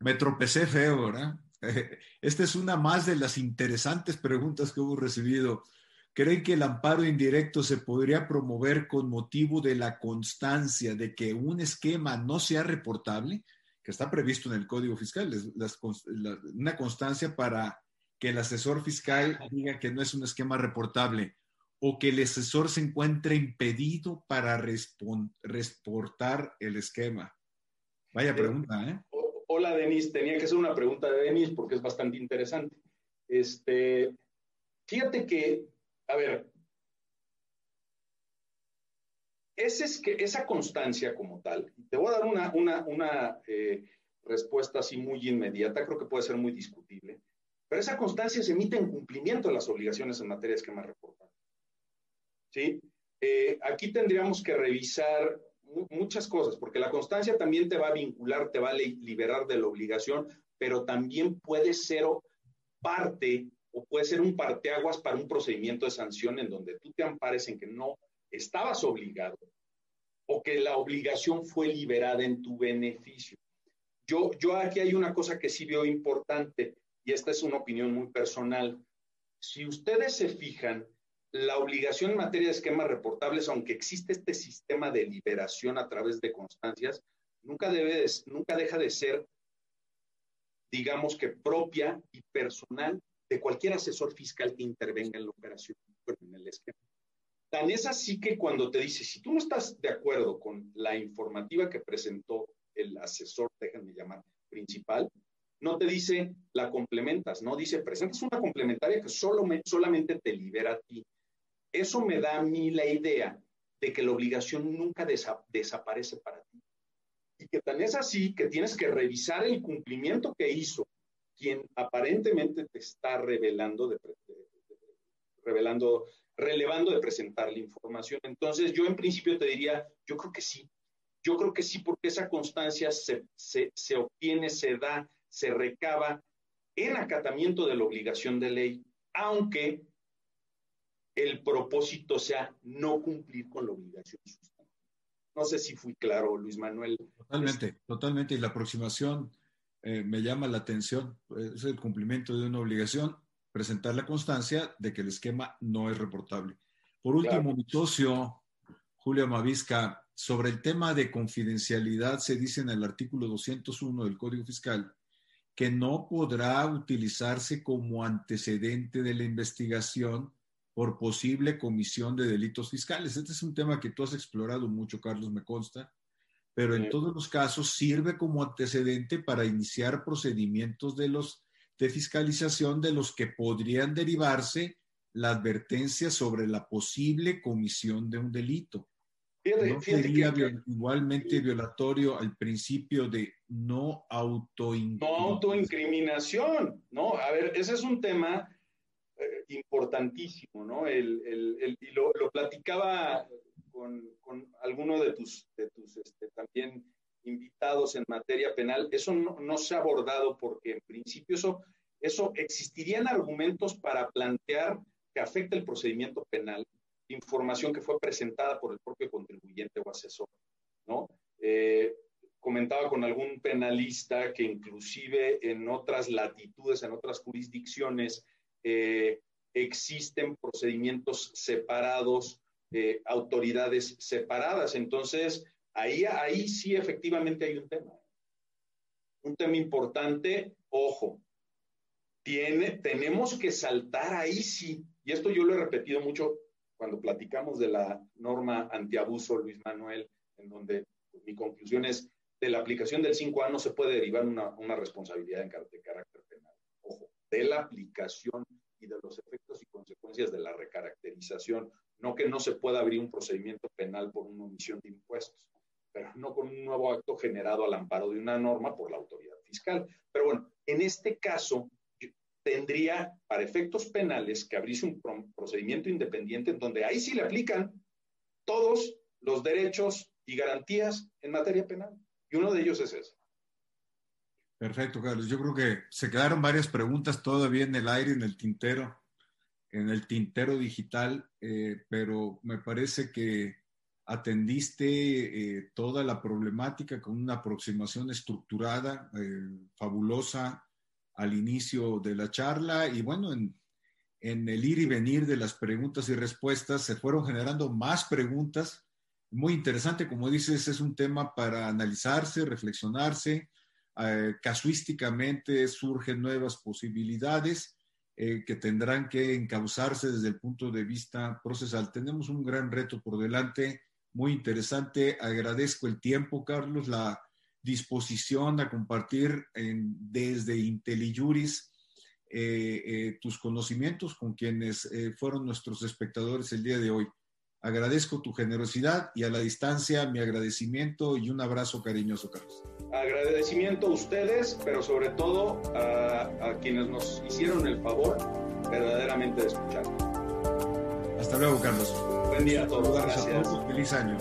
me tropecé feo, ¿verdad? [laughs] Esta es una más de las interesantes preguntas que hemos recibido. ¿Creen que el amparo indirecto se podría promover con motivo de la constancia de que un esquema no sea reportable? Que está previsto en el Código Fiscal, una constancia para que el asesor fiscal diga que no es un esquema reportable o que el asesor se encuentre impedido para reportar el esquema. Vaya pregunta, ¿eh? Hola, Denis. Tenía que ser una pregunta de Denis porque es bastante interesante. Este, fíjate que, a ver, ese es que esa constancia como tal, te voy a dar una, una, una eh, respuesta así muy inmediata, creo que puede ser muy discutible, pero esa constancia se emite en cumplimiento de las obligaciones en materia de esquema reportado. ¿Sí? Eh, aquí tendríamos que revisar muchas cosas, porque la constancia también te va a vincular, te va a liberar de la obligación, pero también puede ser parte o puede ser un parteaguas para un procedimiento de sanción en donde tú te ampares en que no estabas obligado o que la obligación fue liberada en tu beneficio. Yo, yo aquí hay una cosa que sí veo importante y esta es una opinión muy personal. Si ustedes se fijan, la obligación en materia de esquemas reportables, aunque existe este sistema de liberación a través de constancias, nunca, debe nunca deja de ser, digamos que propia y personal de cualquier asesor fiscal que intervenga en la operación, en el esquema. Tan es así que cuando te dice, si tú no estás de acuerdo con la informativa que presentó el asesor, déjenme llamar, principal, no te dice la complementas, no dice presentas una complementaria que solo solamente te libera a ti. Eso me da a mí la idea de que la obligación nunca desaparece para ti. Y que tan es así que tienes que revisar el cumplimiento que hizo quien aparentemente te está revelando, de, revelando, relevando de presentar la información. Entonces, yo en principio te diría, yo creo que sí. Yo creo que sí, porque esa constancia se, se obtiene, se da, se recaba en acatamiento de la obligación de ley, aunque el propósito sea no cumplir con la obligación No sé si fui claro, Luis Manuel. Totalmente, totalmente. Y la aproximación eh, me llama la atención. Es el cumplimiento de una obligación, presentar la constancia de que el esquema no es reportable. Por último, mi socio, Julio Mavisca, sobre el tema de confidencialidad, se dice en el artículo 201 del Código Fiscal que no podrá utilizarse como antecedente de la investigación por posible comisión de delitos fiscales. Este es un tema que tú has explorado mucho, Carlos, me consta, pero en todos los casos sirve como antecedente para iniciar procedimientos de los de fiscalización de los que podrían derivarse la advertencia sobre la posible comisión de un delito. ¿No sería igualmente violatorio al principio de no autoincriminación? No autoincriminación, ¿no? A ver, ese es un tema eh, importantísimo, ¿no? El, el, y lo, lo, platicaba con, con alguno de tus, de tus este, también invitados en materia penal. Eso no, no, se ha abordado porque en principio eso, eso existirían argumentos para plantear que afecta el procedimiento penal, información que fue presentada por el propio contribuyente o asesor, ¿no? Eh, comentaba con algún penalista que inclusive en otras latitudes, en otras jurisdicciones, eh, existen procedimientos separados, eh, autoridades separadas. Entonces, ahí, ahí sí efectivamente hay un tema. Un tema importante, ojo, tiene, tenemos que saltar ahí sí, y esto yo lo he repetido mucho cuando platicamos de la norma antiabuso, Luis Manuel, en donde mi conclusión es, de la aplicación del 5A no se puede derivar una, una responsabilidad de carácter penal. De la aplicación y de los efectos y consecuencias de la recaracterización. No que no se pueda abrir un procedimiento penal por una omisión de impuestos, pero no con un nuevo acto generado al amparo de una norma por la autoridad fiscal. Pero bueno, en este caso tendría para efectos penales que abrirse un procedimiento independiente en donde ahí sí le aplican todos los derechos y garantías en materia penal. Y uno de ellos es ese. Perfecto, Carlos. Yo creo que se quedaron varias preguntas todavía en el aire, en el tintero, en el tintero digital, eh, pero me parece que atendiste eh, toda la problemática con una aproximación estructurada, eh, fabulosa al inicio de la charla y bueno, en, en el ir y venir de las preguntas y respuestas se fueron generando más preguntas. Muy interesante, como dices, es un tema para analizarse, reflexionarse eh, casuísticamente surgen nuevas posibilidades eh, que tendrán que encauzarse desde el punto de vista procesal. Tenemos un gran reto por delante, muy interesante. Agradezco el tiempo, Carlos, la disposición a compartir desde IntelliJuris eh, tus conocimientos con quienes fueron nuestros espectadores el día de hoy. Agradezco tu generosidad y a la distancia mi agradecimiento y un abrazo cariñoso, Carlos. Agradecimiento a ustedes, pero sobre todo a, quienes nos hicieron el favor verdaderamente de escuchar. Hasta luego, Carlos. Buen día a todos. Gracias. A todos. Feliz año.